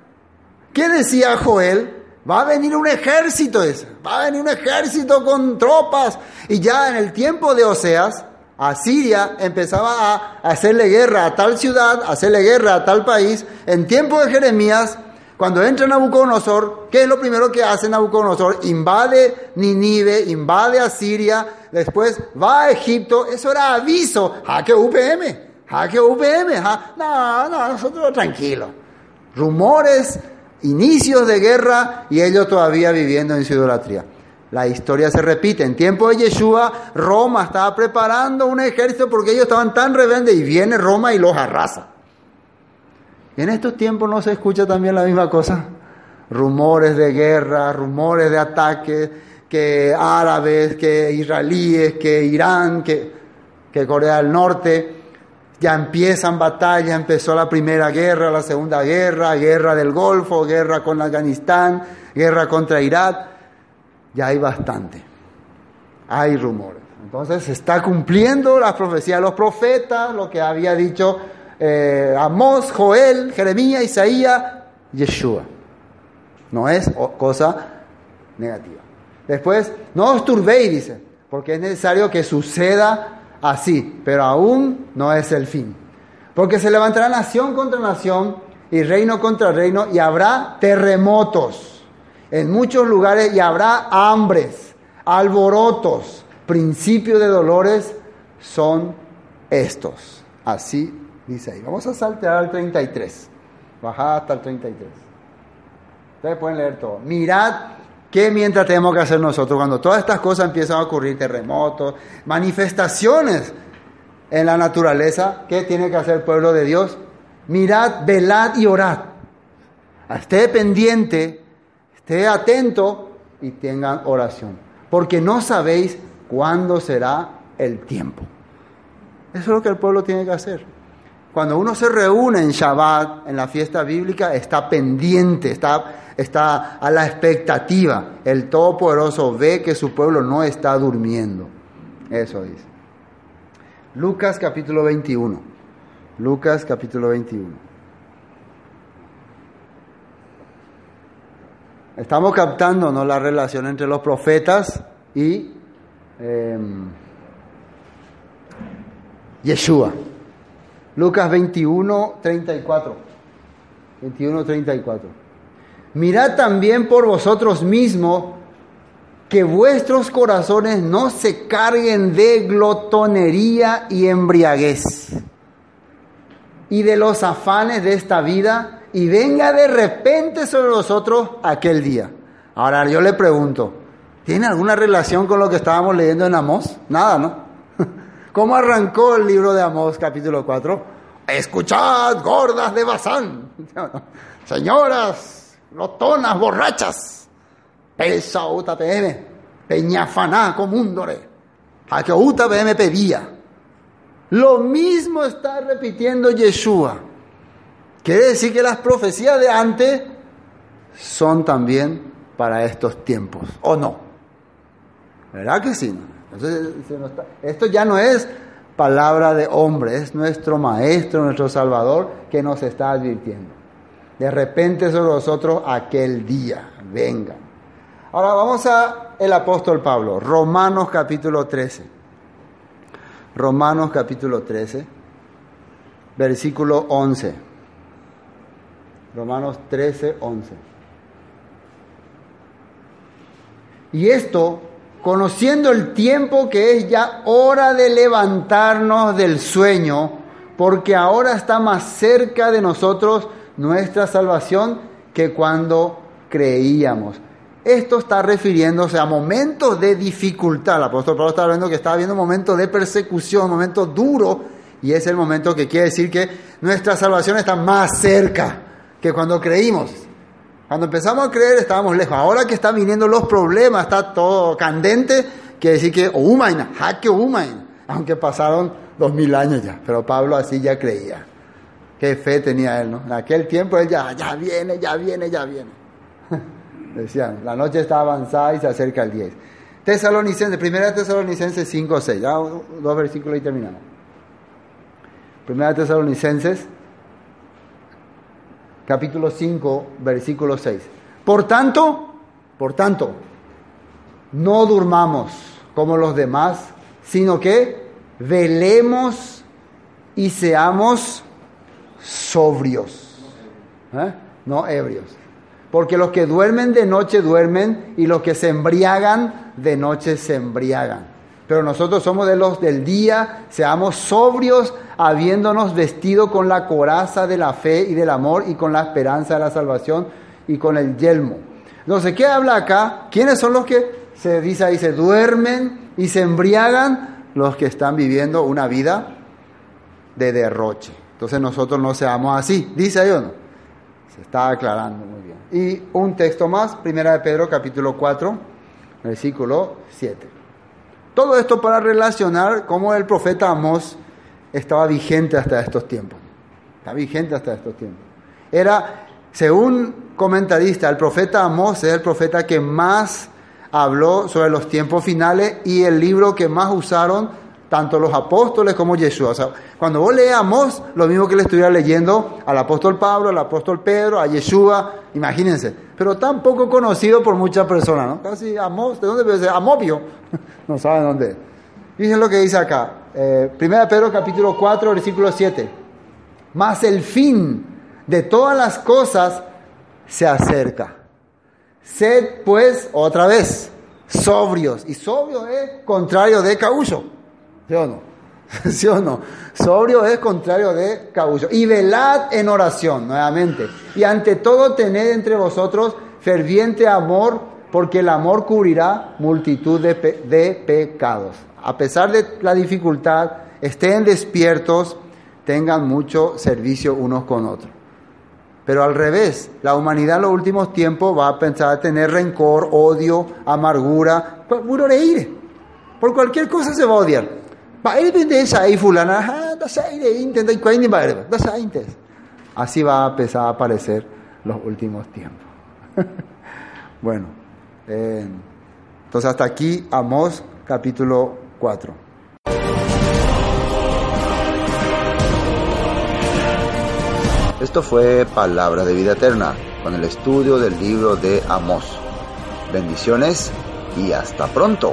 ¿Qué decía Joel? Va a venir un ejército ese, va a venir un ejército con tropas. Y ya en el tiempo de Oseas, Asiria empezaba a hacerle guerra a tal ciudad, a hacerle guerra a tal país. En tiempo de Jeremías, cuando entra Nabucodonosor, ¿qué es lo primero que hace Nabucodonosor? Invade Ninive, invade Asiria, después va a Egipto. Eso era aviso. Jaque UPM, jaque UPM. No, no, nosotros tranquilos. Rumores inicios de guerra y ellos todavía viviendo en su idolatría. La historia se repite. En tiempo de Yeshua, Roma estaba preparando un ejército porque ellos estaban tan rebeldes y viene Roma y los arrasa. En estos tiempos no se escucha también la misma cosa. Rumores de guerra, rumores de ataques, que árabes, que israelíes, que Irán, que Corea del Norte ya empiezan batallas, empezó la primera guerra, la segunda guerra, guerra del Golfo, guerra con Afganistán, guerra contra Irak, ya hay bastante, hay rumores. Entonces se está cumpliendo la profecía de los profetas, lo que había dicho eh, Amós, Joel, Jeremías, Isaías, Yeshua. No es cosa negativa. Después, no os turbéis, dice, porque es necesario que suceda así, pero aún no es el fin. Porque se levantará nación contra nación y reino contra reino y habrá terremotos en muchos lugares y habrá hambres, alborotos, principio de dolores son estos. Así dice ahí. Vamos a saltear al 33. Bajad hasta el 33. Ustedes pueden leer todo. Mirad qué mientras tenemos que hacer nosotros cuando todas estas cosas empiezan a ocurrir, terremotos, manifestaciones en la naturaleza, ¿qué tiene que hacer el pueblo de Dios? Mirad, velad y orad. Esté pendiente, esté atento y tengan oración. Porque no sabéis cuándo será el tiempo. Eso es lo que el pueblo tiene que hacer. Cuando uno se reúne en Shabbat, en la fiesta bíblica, está pendiente, está, está a la expectativa. El Todopoderoso ve que su pueblo no está durmiendo. Eso dice. Lucas capítulo 21. Lucas capítulo 21. Estamos captando ¿no? la relación entre los profetas y eh, Yeshua. Lucas 21, 34. 21, 34. Mirad también por vosotros mismos que vuestros corazones no se carguen de glotonería y embriaguez y de los afanes de esta vida y venga de repente sobre vosotros aquel día. Ahora yo le pregunto, ¿tiene alguna relación con lo que estábamos leyendo en Amós? Nada, ¿no? ¿Cómo arrancó el libro de Amós capítulo 4? Escuchad, gordas de Bazán. Señoras, lotonas, borrachas. Pesa uta PM. Peñafaná comúndore. A que uta PM pedía. Lo mismo está repitiendo Yeshua. Quiere decir que las profecías de antes son también para estos tiempos, ¿o no? ¿Verdad que sí? Entonces, esto ya no es palabra de hombre, es nuestro Maestro, nuestro Salvador, que nos está advirtiendo. De repente sobre nosotros aquel día, vengan. Ahora vamos a el apóstol Pablo, Romanos capítulo 13. Romanos capítulo 13, versículo 11. Romanos 13, 11. Y esto conociendo el tiempo que es ya hora de levantarnos del sueño, porque ahora está más cerca de nosotros nuestra salvación que cuando creíamos. Esto está refiriéndose a momentos de dificultad. El apóstol Pablo está hablando que está habiendo momentos de persecución, momentos duros, y es el momento que quiere decir que nuestra salvación está más cerca que cuando creímos. Cuando empezamos a creer estábamos lejos. Ahora que están viniendo los problemas, está todo candente, quiere decir que Umaina, jaque Umaina, aunque pasaron dos mil años ya. Pero Pablo así ya creía. Qué fe tenía él, ¿no? En aquel tiempo él ya, ya viene, ya viene, ya viene. Decían, la noche está avanzada y se acerca el 10. Tesalonicenses, primera Tesalonicenses 5, 6. Ya dos versículos y terminamos. Primera Tesalonicenses capítulo 5, versículo 6. Por tanto, por tanto, no durmamos como los demás, sino que velemos y seamos sobrios, ¿eh? no ebrios. Porque los que duermen de noche duermen y los que se embriagan de noche se embriagan. Pero nosotros somos de los del día, seamos sobrios, habiéndonos vestido con la coraza de la fe y del amor y con la esperanza de la salvación y con el yelmo. Entonces, ¿qué habla acá? ¿Quiénes son los que se dice ahí, se duermen y se embriagan? Los que están viviendo una vida de derroche. Entonces nosotros no seamos así. ¿Dice ahí o no? Se está aclarando muy bien. Y un texto más, Primera de Pedro capítulo 4, versículo 7. Todo esto para relacionar cómo el profeta Amós estaba vigente hasta estos tiempos. Está vigente hasta estos tiempos. Era, según comentarista, el profeta Amós es el profeta que más habló sobre los tiempos finales y el libro que más usaron tanto los apóstoles como Yeshua. O sea, cuando vos lees Amós, lo mismo que le estuviera leyendo al apóstol Pablo, al apóstol Pedro, a Yeshua, imagínense. Pero tan poco conocido por muchas personas, ¿no? Casi Amós, ¿de dónde ser? Amopio. no saben dónde. Fíjense lo que dice acá. Eh, Primera Pedro capítulo 4, versículo 7. Mas el fin de todas las cosas se acerca. Sed pues otra vez sobrios. Y sobrio es contrario de caullo. ¿Sí o no? ¿Sí o no? Sobrio es contrario de cabullo. Y velad en oración, nuevamente. Y ante todo tened entre vosotros ferviente amor, porque el amor cubrirá multitud de, de pecados. A pesar de la dificultad, estén despiertos, tengan mucho servicio unos con otros. Pero al revés, la humanidad en los últimos tiempos va a pensar a tener rencor, odio, amargura, por cualquier cosa se va a odiar. Así va a empezar a aparecer los últimos tiempos. bueno, eh, entonces hasta aquí Amós capítulo 4. Esto fue Palabra de Vida Eterna con el estudio del libro de Amós. Bendiciones y hasta pronto.